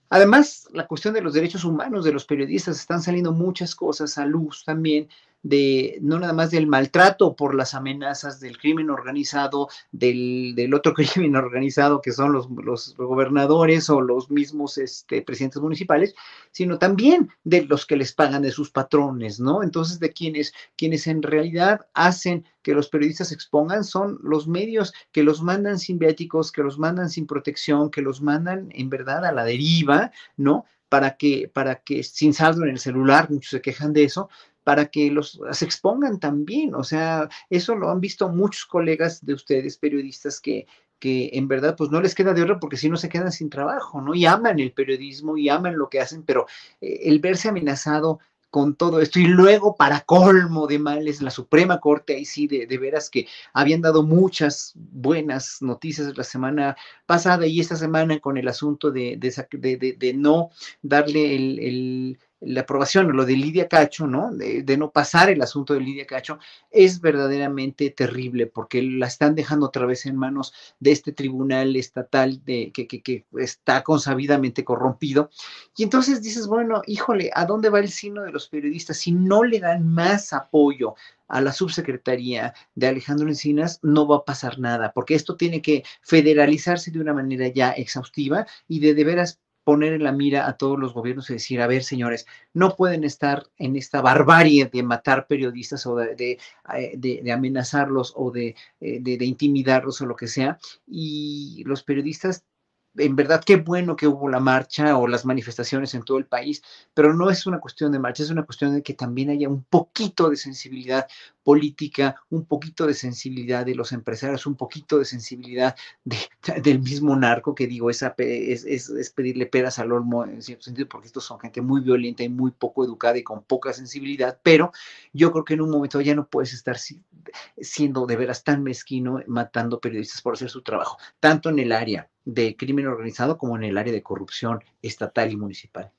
Además, la cuestión de los derechos humanos de los periodistas, están saliendo muchas cosas a luz también de no nada más del maltrato por las amenazas del crimen organizado, del, otro crimen organizado que son los, gobernadores o los mismos este, presidentes municipales, sino también de los que les pagan de sus patrones, ¿no? Entonces, de quienes, quienes en realidad hacen que los periodistas expongan son los medios que los mandan sin viáticos, que los mandan sin protección, que los mandan en verdad a la deriva, ¿no? Para que, para que sin saldo en el celular, muchos se quejan de eso, para que los se expongan también. O sea, eso lo han visto muchos colegas de ustedes, periodistas, que, que en verdad pues no les queda de otra porque si no se quedan sin trabajo, ¿no? Y aman el periodismo y aman lo que hacen, pero eh, el verse amenazado con todo esto. Y luego, para colmo de males, la Suprema Corte, ahí sí, de, veras que habían dado muchas buenas noticias la semana pasada y esta semana con el asunto de, de, no darle el la aprobación, lo de Lidia Cacho, ¿no? De, no pasar el asunto de Lidia Cacho, es verdaderamente terrible porque la están dejando otra vez en manos de este tribunal estatal de, que, que, que está consabidamente corrompido. Y entonces dices, bueno, híjole, ¿a dónde va el sino de los periodistas? Si no le dan más apoyo a la subsecretaría de Alejandro Encinas, no va a pasar nada, porque esto tiene que federalizarse de una manera ya exhaustiva y de de veras poner en la mira a todos los gobiernos y decir, a ver, señores, no pueden estar en esta barbarie de matar periodistas o de, eh, amenazarlos o eh, de intimidarlos o lo que sea. Y los periodistas en verdad qué bueno que hubo la marcha o las manifestaciones en todo el país, pero no es una cuestión de marcha, es una cuestión de que también haya un poquito de sensibilidad política, un poquito de sensibilidad de los empresarios, un poquito de sensibilidad del mismo narco, que digo, es, es, pedirle peras al olmo en cierto sentido, porque estos son gente muy violenta y muy poco educada y con poca sensibilidad, pero yo creo que en un momento ya no puedes estar siendo de veras tan mezquino matando periodistas por hacer su trabajo, tanto en el área de crimen organizado como en el área de corrupción estatal y municipal.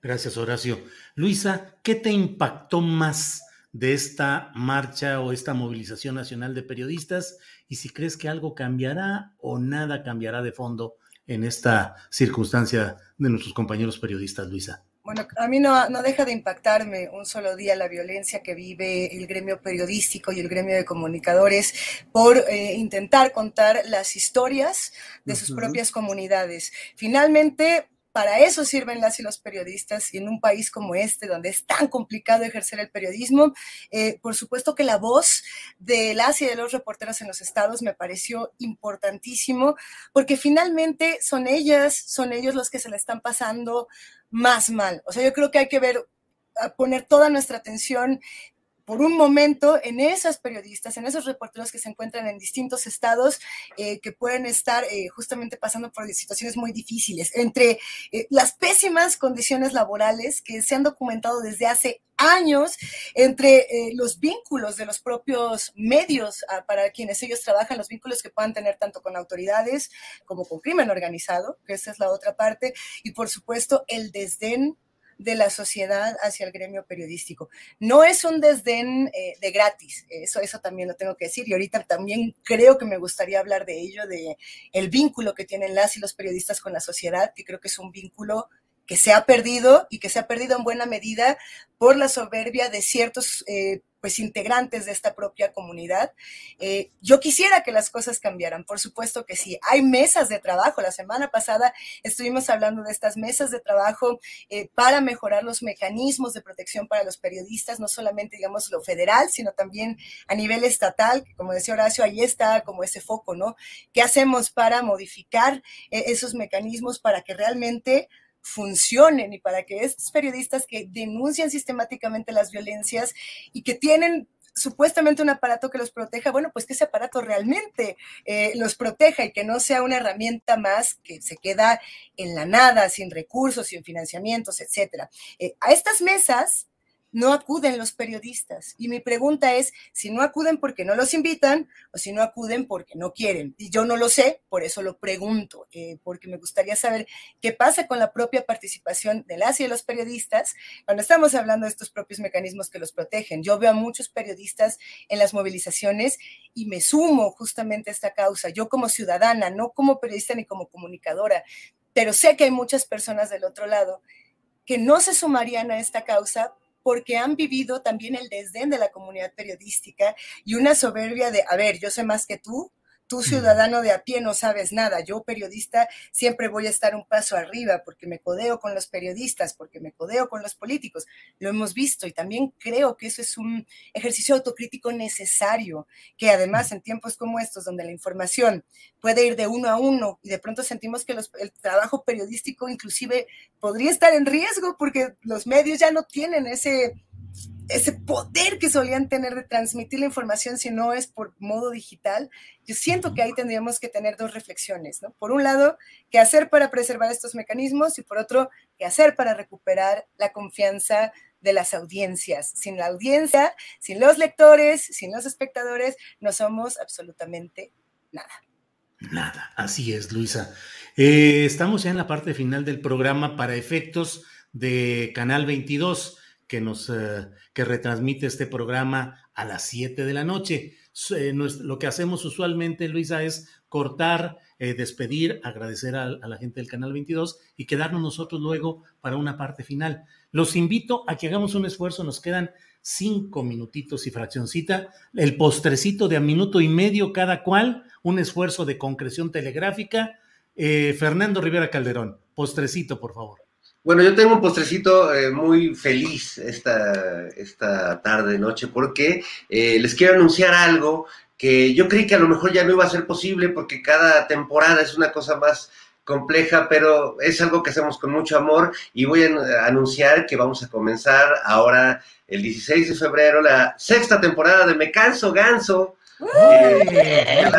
Gracias, Horacio. Luisa, ¿qué te impactó más de esta marcha o esta movilización nacional de periodistas? Y si crees que algo cambiará o nada cambiará de fondo en esta circunstancia de nuestros compañeros periodistas, Luisa. Bueno, a mí no, no, deja de impactarme un solo día la violencia que vive el gremio periodístico y el gremio de comunicadores por eh, intentar contar las historias de sus propias comunidades. Finalmente, para eso sirven las y los periodistas y en un país como este, donde es tan complicado ejercer el periodismo, eh, por supuesto que la voz de las y de los reporteros en los estados me pareció importantísimo, porque finalmente son ellas, son ellos los que se le están pasando más mal. O sea, yo creo que hay que ver, poner toda nuestra atención por un momento en esas periodistas, en esos reporteros que se encuentran en distintos estados, eh, que pueden estar eh, justamente pasando por situaciones muy difíciles, entre eh, las pésimas condiciones laborales que se han documentado desde hace años, entre los vínculos de los propios medios ah, para quienes ellos trabajan, los vínculos que puedan tener tanto con autoridades como con crimen organizado, que esa es la otra parte, y por supuesto el desdén de la sociedad hacia el gremio periodístico. No es un desdén eh, de gratis, eso, eso también lo tengo que decir, y ahorita también creo que me gustaría hablar de ello, de el vínculo que tienen las y los periodistas con la sociedad, que creo que es un vínculo que se ha perdido y que se ha perdido en buena medida por la soberbia de ciertos eh, pues integrantes de esta propia comunidad. Eh, yo quisiera que las cosas cambiaran, por supuesto que sí. Hay mesas de trabajo. La semana pasada estuvimos hablando de estas mesas de trabajo eh, para mejorar los mecanismos de protección para los periodistas, no solamente, digamos, lo federal, sino también a nivel estatal, como decía Horacio, ahí está como ese foco, ¿no? ¿Qué hacemos para modificar eh, esos mecanismos para que realmente funcionen y para que estos periodistas que denuncian sistemáticamente las violencias y que tienen supuestamente un aparato que los proteja, bueno, pues que ese aparato realmente eh, los proteja y que no sea una herramienta más que se queda en la nada, sin recursos, sin financiamientos, etcétera. Eh, a estas mesas no acuden los periodistas. Y mi pregunta es si no acuden porque no los invitan o si no acuden porque no quieren. Y yo no lo sé, por eso lo pregunto, eh, porque me gustaría saber qué pasa con la propia participación de las y de los periodistas cuando estamos hablando de estos propios mecanismos que los protegen. Yo veo a muchos periodistas en las movilizaciones y me sumo justamente a esta causa. Yo como ciudadana, no como periodista ni como comunicadora, pero sé que hay muchas personas del otro lado que no se sumarían a esta causa porque han vivido también el desdén de la comunidad periodística y una soberbia de, a ver, yo sé más que tú, tú ciudadano de a pie no sabes nada, yo periodista siempre voy a estar un paso arriba porque me codeo con los periodistas, porque me codeo con los políticos, lo hemos visto y también creo que eso es un ejercicio autocrítico necesario, que además en tiempos como estos, donde la información puede ir de uno a uno y de pronto sentimos que el trabajo periodístico inclusive podría estar en riesgo porque los medios ya no tienen ese ese poder que solían tener de transmitir la información si no es por modo digital, yo siento que ahí tendríamos que tener dos reflexiones, ¿no? Por un lado, qué hacer para preservar estos mecanismos y por otro, qué hacer para recuperar la confianza de las audiencias. Sin la audiencia, sin los lectores, sin los espectadores, no somos absolutamente nada. Nada, así es, Luisa. Eh, estamos ya en la parte final del programa para efectos de Canal 22, que nos eh, que retransmite este programa a las 7 de la noche. Eh, lo que hacemos usualmente, Luisa, es cortar, despedir, agradecer a, a, la gente del Canal 22 y quedarnos nosotros luego para una parte final. Los invito a que hagamos un esfuerzo, nos quedan cinco minutitos y fraccioncita, el postrecito de a minuto y medio cada cual, un esfuerzo de concreción telegráfica. Eh, Fernando Rivera Calderón, postrecito, por favor. Bueno, yo tengo un postrecito eh, muy feliz esta, esta tarde, noche, porque eh, les quiero anunciar algo que yo creí que a lo mejor ya no iba a ser posible porque cada temporada es una cosa más compleja, pero es algo que hacemos con mucho amor y voy a anunciar que vamos a comenzar ahora el 16 de febrero la sexta temporada de Me Canso Ganso. Eh,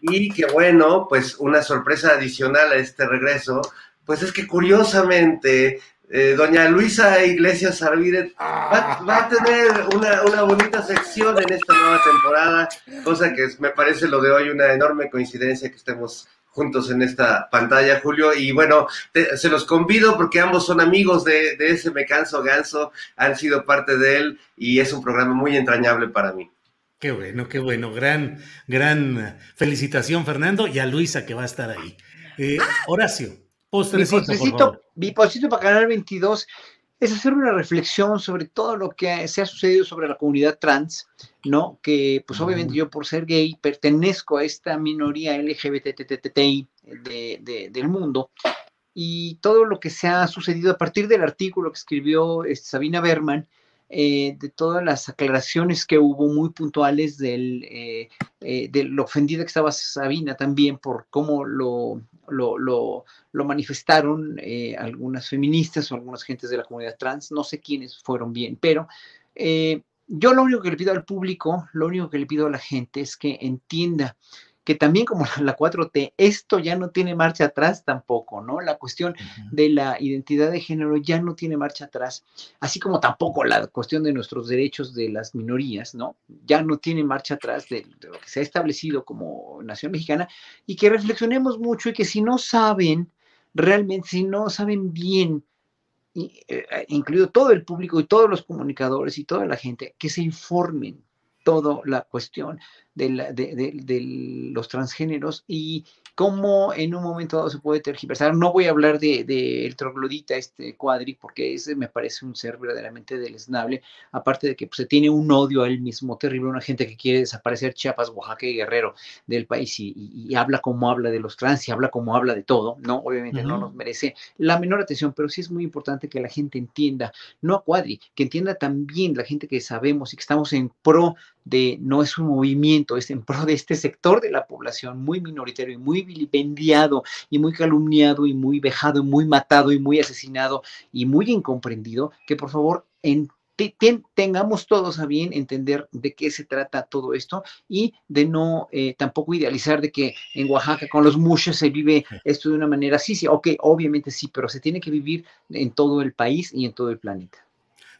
y que bueno, pues una sorpresa adicional a este regreso, pues es que curiosamente eh, doña Luisa Iglesias Arvide va, a tener una, una, bonita sección en esta nueva temporada, cosa que me parece lo de hoy una enorme coincidencia que estemos juntos en esta pantalla, Julio. Y bueno, se los convido porque ambos son amigos de, ese Me Canso Ganso, han sido parte de él y es un programa muy entrañable para mí. Qué bueno, qué bueno. Gran, gran felicitación, Fernando, y a Luisa que va a estar ahí. Eh, Horacio, postrecito, mi postrecito, para Canal 22 es hacer una reflexión sobre todo lo que se ha sucedido sobre la comunidad trans, ¿no? Que pues obviamente yo por ser gay pertenezco a esta minoría LGBTTTI de, del mundo. Y todo lo que se ha sucedido a partir del artículo que escribió este, Sabina Berman, eh, de todas las aclaraciones que hubo muy puntuales del, eh, eh, de lo ofendida que estaba Sabina también por cómo lo, lo, lo, lo manifestaron algunas feministas o algunas gentes de la comunidad trans, no sé quiénes fueron bien, pero yo lo único que le pido al público, lo único que le pido a la gente es que entienda que también como la 4T, esto ya no tiene marcha atrás tampoco, ¿no? La cuestión de la identidad de género ya no tiene marcha atrás, así como tampoco la cuestión de nuestros derechos de las minorías, ¿no? Ya no tiene marcha atrás de, lo que se ha establecido como nación mexicana y que reflexionemos mucho y que si no saben, realmente, si no saben bien, eh, incluido todo el público y todos los comunicadores y toda la gente, que se informen, toda la cuestión de, de, los transgéneros y cómo en un momento dado se puede tergiversar. No voy a hablar del de, troglodita, este cuadri, porque ese me parece un ser verdaderamente deleznable, aparte de que pues, se tiene un odio a él mismo terrible, una gente que quiere desaparecer Chiapas, Oaxaca y Guerrero del país y, habla como habla de los trans y habla como habla de todo, ¿no? Obviamente no nos merece la menor atención, pero sí es muy importante que la gente entienda, no a cuadri, que entienda también la gente que sabemos y que estamos en pro de, no es un movimiento, es en pro de este sector de la población muy minoritario y muy vilipendiado y muy calumniado y muy vejado y muy matado y muy asesinado y muy incomprendido, que por favor tengamos todos a bien entender de qué se trata todo esto y de no eh, tampoco idealizar de que en Oaxaca con los mushes se vive esto de una manera, sí, sí, ok, obviamente sí, pero se tiene que vivir en todo el país y en todo el planeta.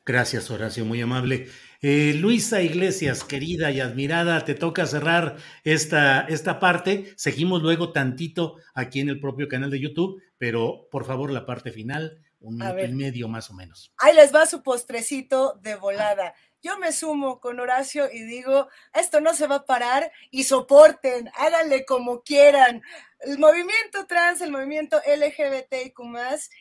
Gracias, Horacio, muy amable. Eh, Luisa Iglesias, querida y admirada, te toca cerrar esta, esta parte. Seguimos luego tantito aquí en el propio canal de YouTube, pero por favor la parte final, un minuto y medio más o menos. Ahí les va su postrecito de volada. Yo me sumo con Horacio y digo, esto no se va a parar y soporten, háganle como quieran. El movimiento trans, el movimiento LGBTIQ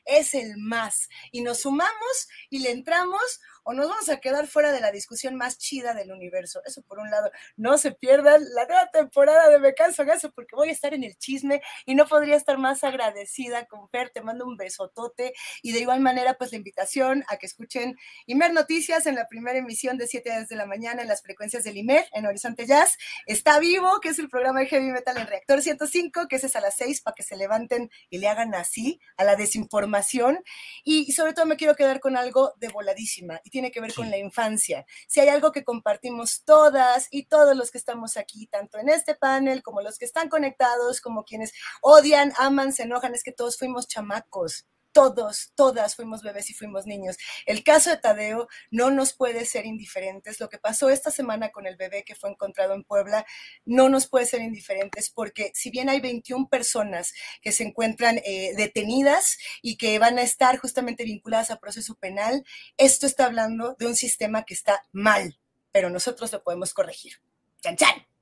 es el más. Y nos sumamos y le entramos o nos vamos a quedar fuera de la discusión más chida del universo. Eso por un lado. No se pierdan la nueva temporada de Me Canso Gaso porque voy a estar en el chisme y no podría estar más agradecida con Fer. Te mando un besotote y de igual manera pues la invitación a que escuchen Imer Noticias en la primera emisión de 7 de la mañana en las frecuencias del Imer en Horizonte Jazz. Está vivo, que es el programa de Heavy Metal en Reactor 105, que es a las 6 para que se levanten y le hagan así a la desinformación. Y, sobre todo me quiero quedar con algo de voladísima tiene que ver con la infancia. Si hay algo que compartimos todas y todos los que estamos aquí, tanto en este panel como los que están conectados, como quienes odian, aman, se enojan, es que todos fuimos chamacos todos, todas fuimos bebés y fuimos niños. El caso de Tadeo no nos puede ser indiferentes. Lo que pasó esta semana con el bebé que fue encontrado en Puebla no nos puede ser indiferentes porque si bien hay 21 personas que se encuentran eh, detenidas y que van a estar justamente vinculadas a proceso penal, esto está hablando de un sistema que está mal, pero nosotros lo podemos corregir. ¡Chan, chan!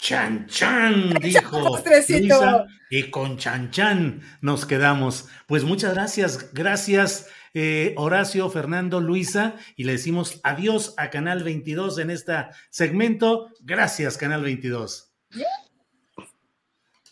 Chan Chan, dijo Luisa, y con Chan Chan nos quedamos. Pues muchas gracias, gracias eh, Horacio, Fernando, Luisa, y le decimos adiós a Canal 22 en este segmento. Gracias, Canal 22.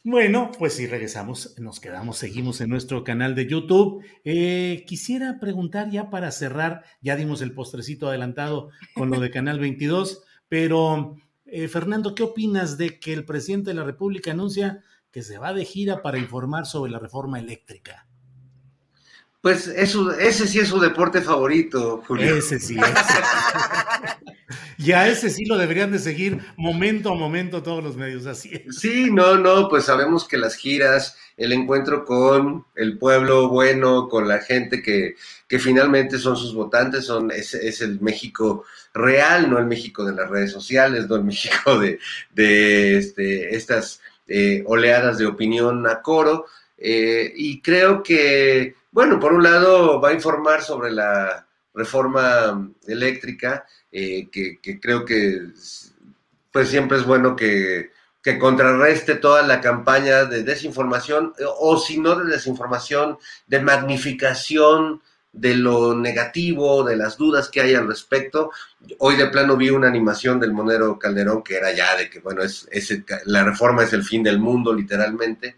Bueno, pues si regresamos, nos quedamos, seguimos en nuestro canal de YouTube. Eh, quisiera preguntar ya para cerrar, ya dimos el postrecito adelantado con lo de Canal 22, pero eh, Fernando, ¿qué opinas de que el presidente de la República anuncia que se va de gira para informar sobre la reforma eléctrica? Pues eso, ese sí es su deporte favorito, Julio. Ese sí. y a ese sí lo deberían de seguir momento a momento todos los medios, así es. Sí, no, no, pues sabemos que las giras, el encuentro con el pueblo bueno, con la gente que, que finalmente son sus votantes, son, es, es el México real, no el México de las redes sociales, no el México de, de este, estas eh, oleadas de opinión a coro. Eh, y creo que, bueno, por un lado va a informar sobre la reforma eléctrica, eh, que, creo que pues siempre es bueno que, que contrarreste toda la campaña de desinformación, o si no de desinformación, de magnificación de lo negativo, de las dudas que hay al respecto. Hoy de plano vi una animación del Monero Calderón que era ya de que, bueno, es, la reforma es el fin del mundo, literalmente.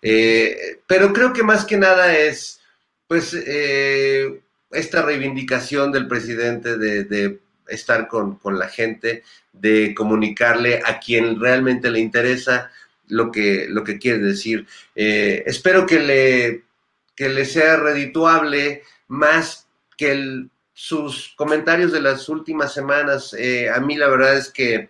Eh, pero creo que más que nada es, pues, eh, esta reivindicación del presidente de, estar con, la gente, de comunicarle a quien realmente le interesa lo que, lo que quiere decir. Eh, espero que le, que le sea redituable más que sus comentarios de las últimas semanas. Eh, a mí la verdad es que,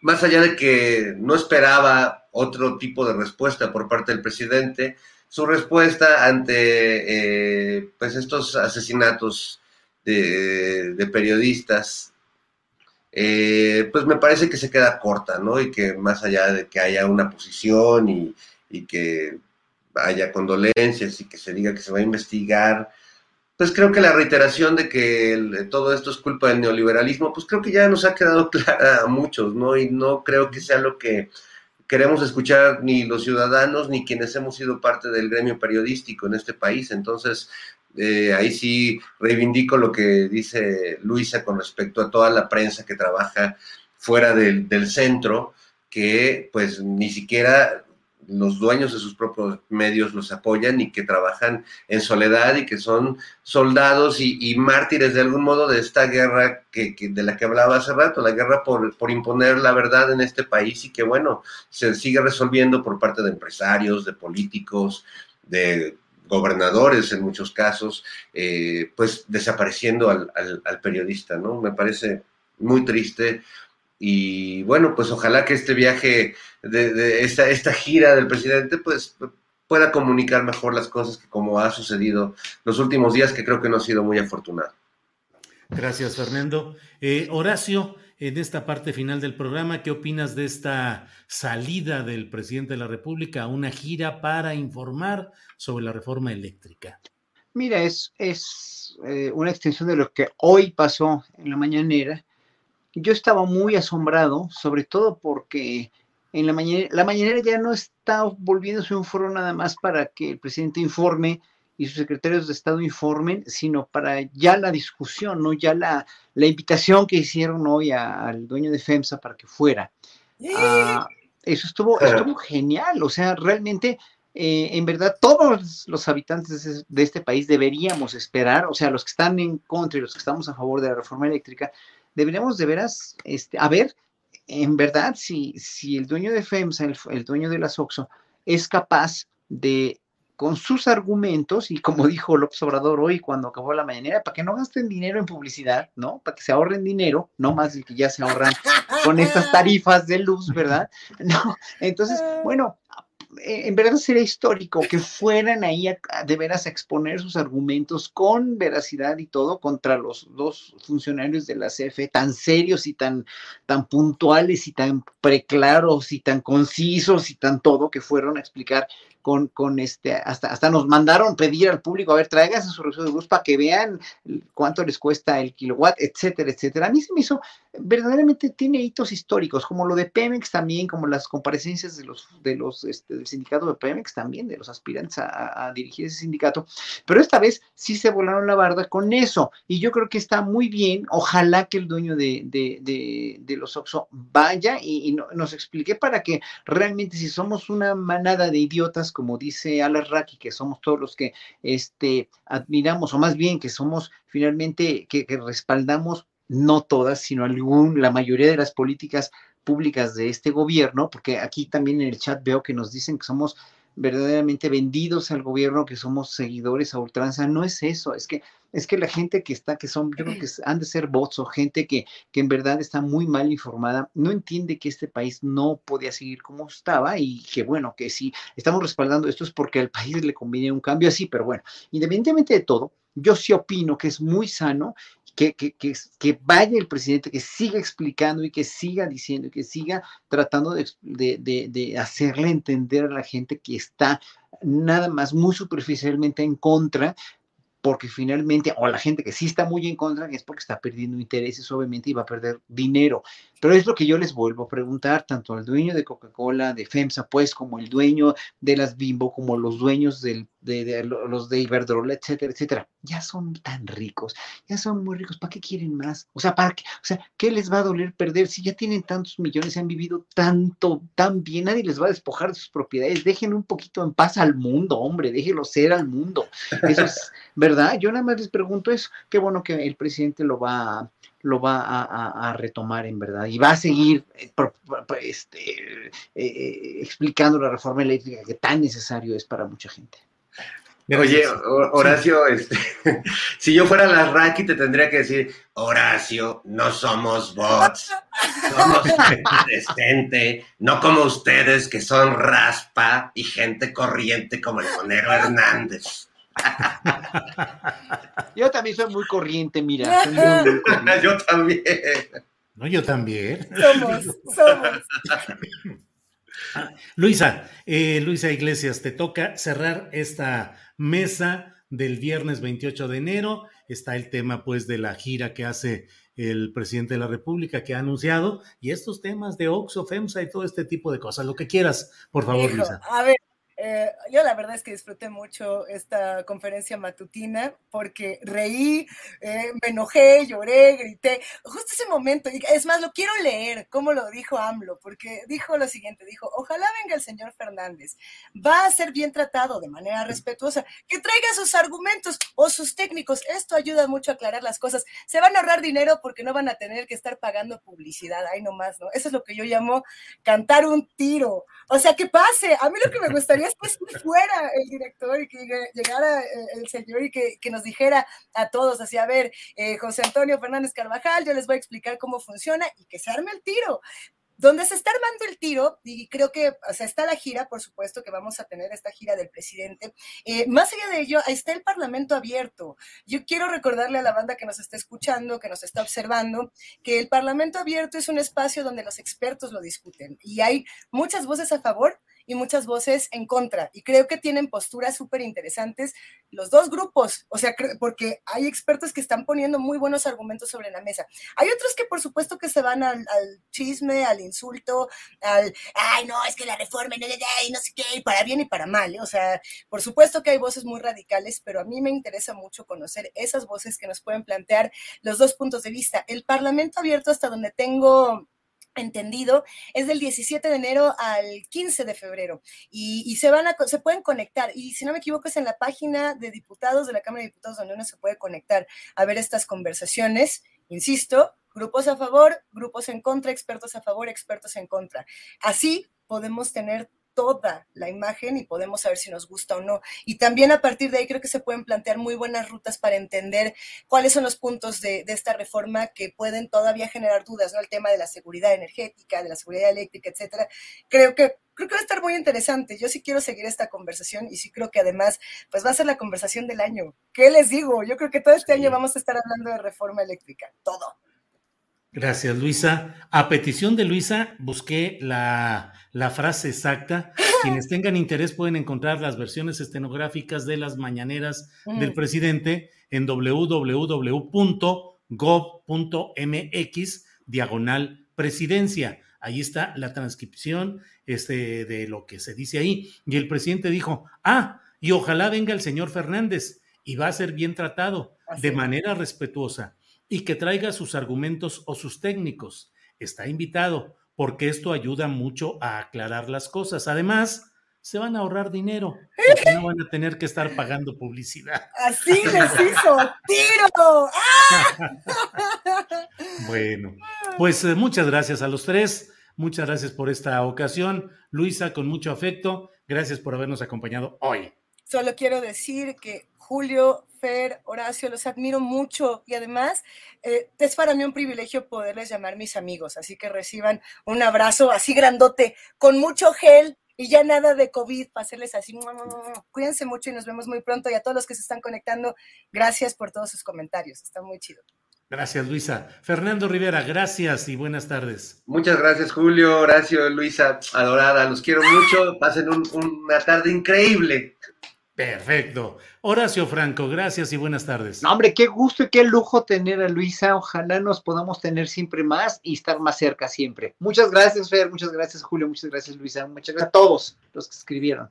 más allá de que no esperaba otro tipo de respuesta por parte del presidente, su respuesta ante eh, pues estos asesinatos de, periodistas, eh, pues me parece que se queda corta, ¿no? Y que más allá de que haya una posición y, y que haya condolencias y que se diga que se va a investigar, pues creo que la reiteración de que todo esto es culpa del neoliberalismo, pues creo que ya nos ha quedado clara a muchos, ¿no? Y no creo que sea lo que queremos escuchar ni los ciudadanos ni quienes hemos sido parte del gremio periodístico en este país. Entonces, eh, ahí sí reivindico lo que dice Luisa con respecto a toda la prensa que trabaja fuera del, del centro, que pues ni siquiera los dueños de sus propios medios los apoyan y que trabajan en soledad y que son soldados y, mártires de algún modo de esta guerra que, de la que hablaba hace rato, la guerra por, imponer la verdad en este país y que bueno, se sigue resolviendo por parte de empresarios, de políticos, de gobernadores en muchos casos, eh, pues desapareciendo al, al periodista, ¿no? Me parece muy triste y bueno, pues ojalá que este viaje, de, esta, esta gira del presidente, pues pueda comunicar mejor las cosas que como ha sucedido los últimos días, que creo que no ha sido muy afortunado. Gracias, Fernando. Eh, Horacio, en esta parte final del programa, ¿qué opinas de esta salida del presidente de la República a una gira para informar sobre la reforma eléctrica? Mira, es, es eh, una extensión de lo que hoy pasó en la mañanera yo estaba muy asombrado, sobre todo porque en la mañana la mañanera ya no está volviéndose un foro nada más para que el presidente informe y sus secretarios de Estado informen, sino para ya la discusión, ¿no? Ya la, la invitación que hicieron hoy al dueño de FEMSA para que fuera. Ah, eso estuvo, estuvo genial, o sea, realmente, eh, en verdad, todos los habitantes de este país deberíamos esperar, o sea, los que están en contra y los que estamos a favor de la reforma eléctrica, deberíamos de veras, este, a ver, en verdad, si, si el dueño de FEMSA, el, dueño de la SOXO, es capaz de, con sus argumentos, y como dijo López Obrador hoy cuando acabó la mañanera, para que no gasten dinero en publicidad, ¿no? Para que se ahorren dinero, no más de que ya se ahorran con estas tarifas de luz, ¿verdad? No, entonces, bueno, en verdad sería histórico que fueran ahí de veras a exponer sus argumentos con veracidad y todo contra los dos funcionarios de la CFE tan serios y tan, tan puntuales y tan preclaros y tan concisos y tan todo que fueron a explicar con, con este, hasta, hasta nos mandaron pedir al público, a ver, tráiganse su recibo de luz para que vean cuánto les cuesta el kilowatt, etcétera, etcétera. A mí se me hizo, verdaderamente tiene hitos históricos, como lo de Pemex también, como las comparecencias de los, de los, este, del sindicato de Pemex también, de los aspirantes a, dirigir ese sindicato, pero esta vez sí se volaron la barda con eso, y yo creo que está muy bien, ojalá que el dueño de, de, de, los Oxo vaya y, nos explique para que realmente si somos una manada de idiotas como dice Alarraqui, que somos todos los que este, admiramos, o más bien que somos finalmente, que respaldamos no todas, sino algún, la mayoría de las políticas públicas de este gobierno, porque aquí también en el chat veo que nos dicen que somos verdaderamente vendidos al gobierno, que somos seguidores a ultranza. No es eso, es que es que la gente que está, que son, yo creo que han de ser bots o gente que, que en verdad está muy mal informada, no entiende que este país no podía seguir como estaba y que bueno, que si estamos respaldando esto es porque al país le conviene un cambio así, pero bueno, independientemente de todo, yo sí opino que es muy sano que, que, que, vaya el presidente, que siga explicando y que siga diciendo y que siga tratando de, de, de, hacerle entender a la gente que está nada más muy superficialmente en contra porque finalmente, o la gente que sí está muy en contra, es porque está perdiendo intereses, obviamente, y va a perder dinero. Pero es lo que yo les vuelvo a preguntar, tanto al dueño de Coca-Cola, de FEMSA, pues, como el dueño de las Bimbo, como los dueños del, de, los de Iberdrola, etcétera, etcétera. Ya son tan ricos, ya son muy ricos, ¿para qué quieren más? O sea, ¿para qué? O sea, ¿qué les va a doler perder si ya tienen tantos millones, han vivido tanto, tan bien, nadie les va a despojar de sus propiedades? Dejen un poquito en paz al mundo, hombre, déjenlo ser al mundo. Eso es verdad. Yo nada más les pregunto eso. Qué bueno que el presidente lo va a lo va a, retomar en verdad y va a seguir eh, este, eh, eh, explicando la reforma eléctrica que tan necesario es para mucha gente. Oye, Horacio, este, si yo fuera la Raki te tendría que decir, Horacio, no somos bots, somos gente no como ustedes que son raspa y gente corriente como el Monero Hernández. Yo también soy muy corriente, mira. yo también. No, yo también. Somos, somos. Luisa, eh, Luisa Iglesias, te toca cerrar esta mesa del viernes 28 de enero. Está el tema, pues, de la gira que hace el presidente de la República que ha anunciado y estos temas de Oxo, FEMSA y todo este tipo de cosas. Lo que quieras, por favor, Luisa. A ver, eh, yo la verdad es que disfruté mucho esta conferencia matutina porque reí, eh, me enojé, lloré, grité. Justo ese momento, y es más, lo quiero leer, como lo dijo AMLO, porque dijo lo siguiente, dijo, ojalá venga el señor Fernández, va a ser bien tratado de manera respetuosa, que traiga sus argumentos o sus técnicos, esto ayuda mucho a aclarar las cosas, se van a ahorrar dinero porque no van a tener que estar pagando publicidad, ahí nomás, ¿no? Eso es lo que yo llamo cantar un tiro, o sea, que pase, a mí lo que me gustaría después que fuera el director y que llegara eh, el señor y que, nos dijera a todos, así, a ver, eh, José Antonio Fernández Carvajal, yo les voy a explicar cómo funciona y que se arme el tiro donde se está armando el tiro, y creo que o sea, está la gira, por supuesto que vamos a tener esta gira del presidente, eh, más allá de ello, está el Parlamento abierto. Yo quiero recordarle a la banda que nos está escuchando, que nos está observando, que el Parlamento abierto es un espacio donde los expertos lo discuten y hay muchas voces a favor y muchas voces en contra. Y creo que tienen posturas súper interesantes los dos grupos, o sea, porque hay expertos que están poniendo muy buenos argumentos sobre la mesa. Hay otros que por supuesto que se van al, chisme, al insulto, al, ay, no, es que la reforma, no, no sé qué, para bien y para mal. ¿eh? O sea, por supuesto que hay voces muy radicales, pero a mí me interesa mucho conocer esas voces que nos pueden plantear los dos puntos de vista. El Parlamento abierto hasta donde tengo entendido, es del 17 de enero al 15 de febrero y, se van a, se pueden conectar y si no me equivoco es en la página de diputados de la Cámara de Diputados donde uno se puede conectar a ver estas conversaciones, insisto, grupos a favor, grupos en contra, expertos a favor, expertos en contra. Así podemos tener toda la imagen y podemos saber si nos gusta o no. Y también a partir de ahí creo que se pueden plantear muy buenas rutas para entender cuáles son los puntos de, esta reforma que pueden todavía generar dudas, ¿no? El tema de la seguridad energética, de la seguridad eléctrica, etcétera. Creo que creo que va a estar muy interesante. Yo sí quiero seguir esta conversación y sí creo que además, pues va a ser la conversación del año. ¿Qué les digo? Yo creo que todo este año vamos a estar hablando de reforma eléctrica, todo. Gracias, Luisa. A petición de Luisa, busqué la, frase exacta. Quienes tengan interés pueden encontrar las versiones estenográficas de las mañaneras del presidente en www.gov.mx diagonal presidencia. Ahí está la transcripción este, de lo que se dice ahí. Y el presidente dijo, ah, y ojalá venga el señor Fernández y va a ser bien tratado, de manera respetuosa y que traiga sus argumentos o sus técnicos. Está invitado porque esto ayuda mucho a aclarar las cosas. Además, se van a ahorrar dinero, porque no van a tener que estar pagando publicidad. Así les hizo, tiro. bueno, pues eh, muchas gracias a los tres. Muchas gracias por esta ocasión. Luisa, con mucho afecto, gracias por habernos acompañado hoy. Solo quiero decir que Julio, Fer, Horacio, los admiro mucho y además eh, es para mí un privilegio poderles llamar mis amigos, así que reciban un abrazo así grandote, con mucho gel y ya nada de COVID, para hacerles así. Cuídense mucho y nos vemos muy pronto y a todos los que se están conectando, gracias por todos sus comentarios, está muy chido. Gracias, Luisa. Fernando Rivera, gracias y buenas tardes. Muchas gracias, Julio. Gracias, Luisa, adorada. Los quiero mucho. Pasen una tarde increíble. Perfecto. Horacio Franco, gracias y buenas tardes. No, hombre, qué gusto y qué lujo tener a Luisa. Ojalá nos podamos tener siempre más y estar más cerca siempre. Muchas gracias, Fer. Muchas gracias, Julio. Muchas gracias, Luisa. Muchas gracias a todos los que escribieron.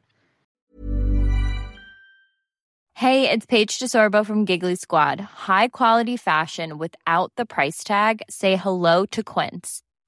Hey, it's Paige DeSorbo from Giggly Squad. High quality fashion without the price tag. Say hello to Quince.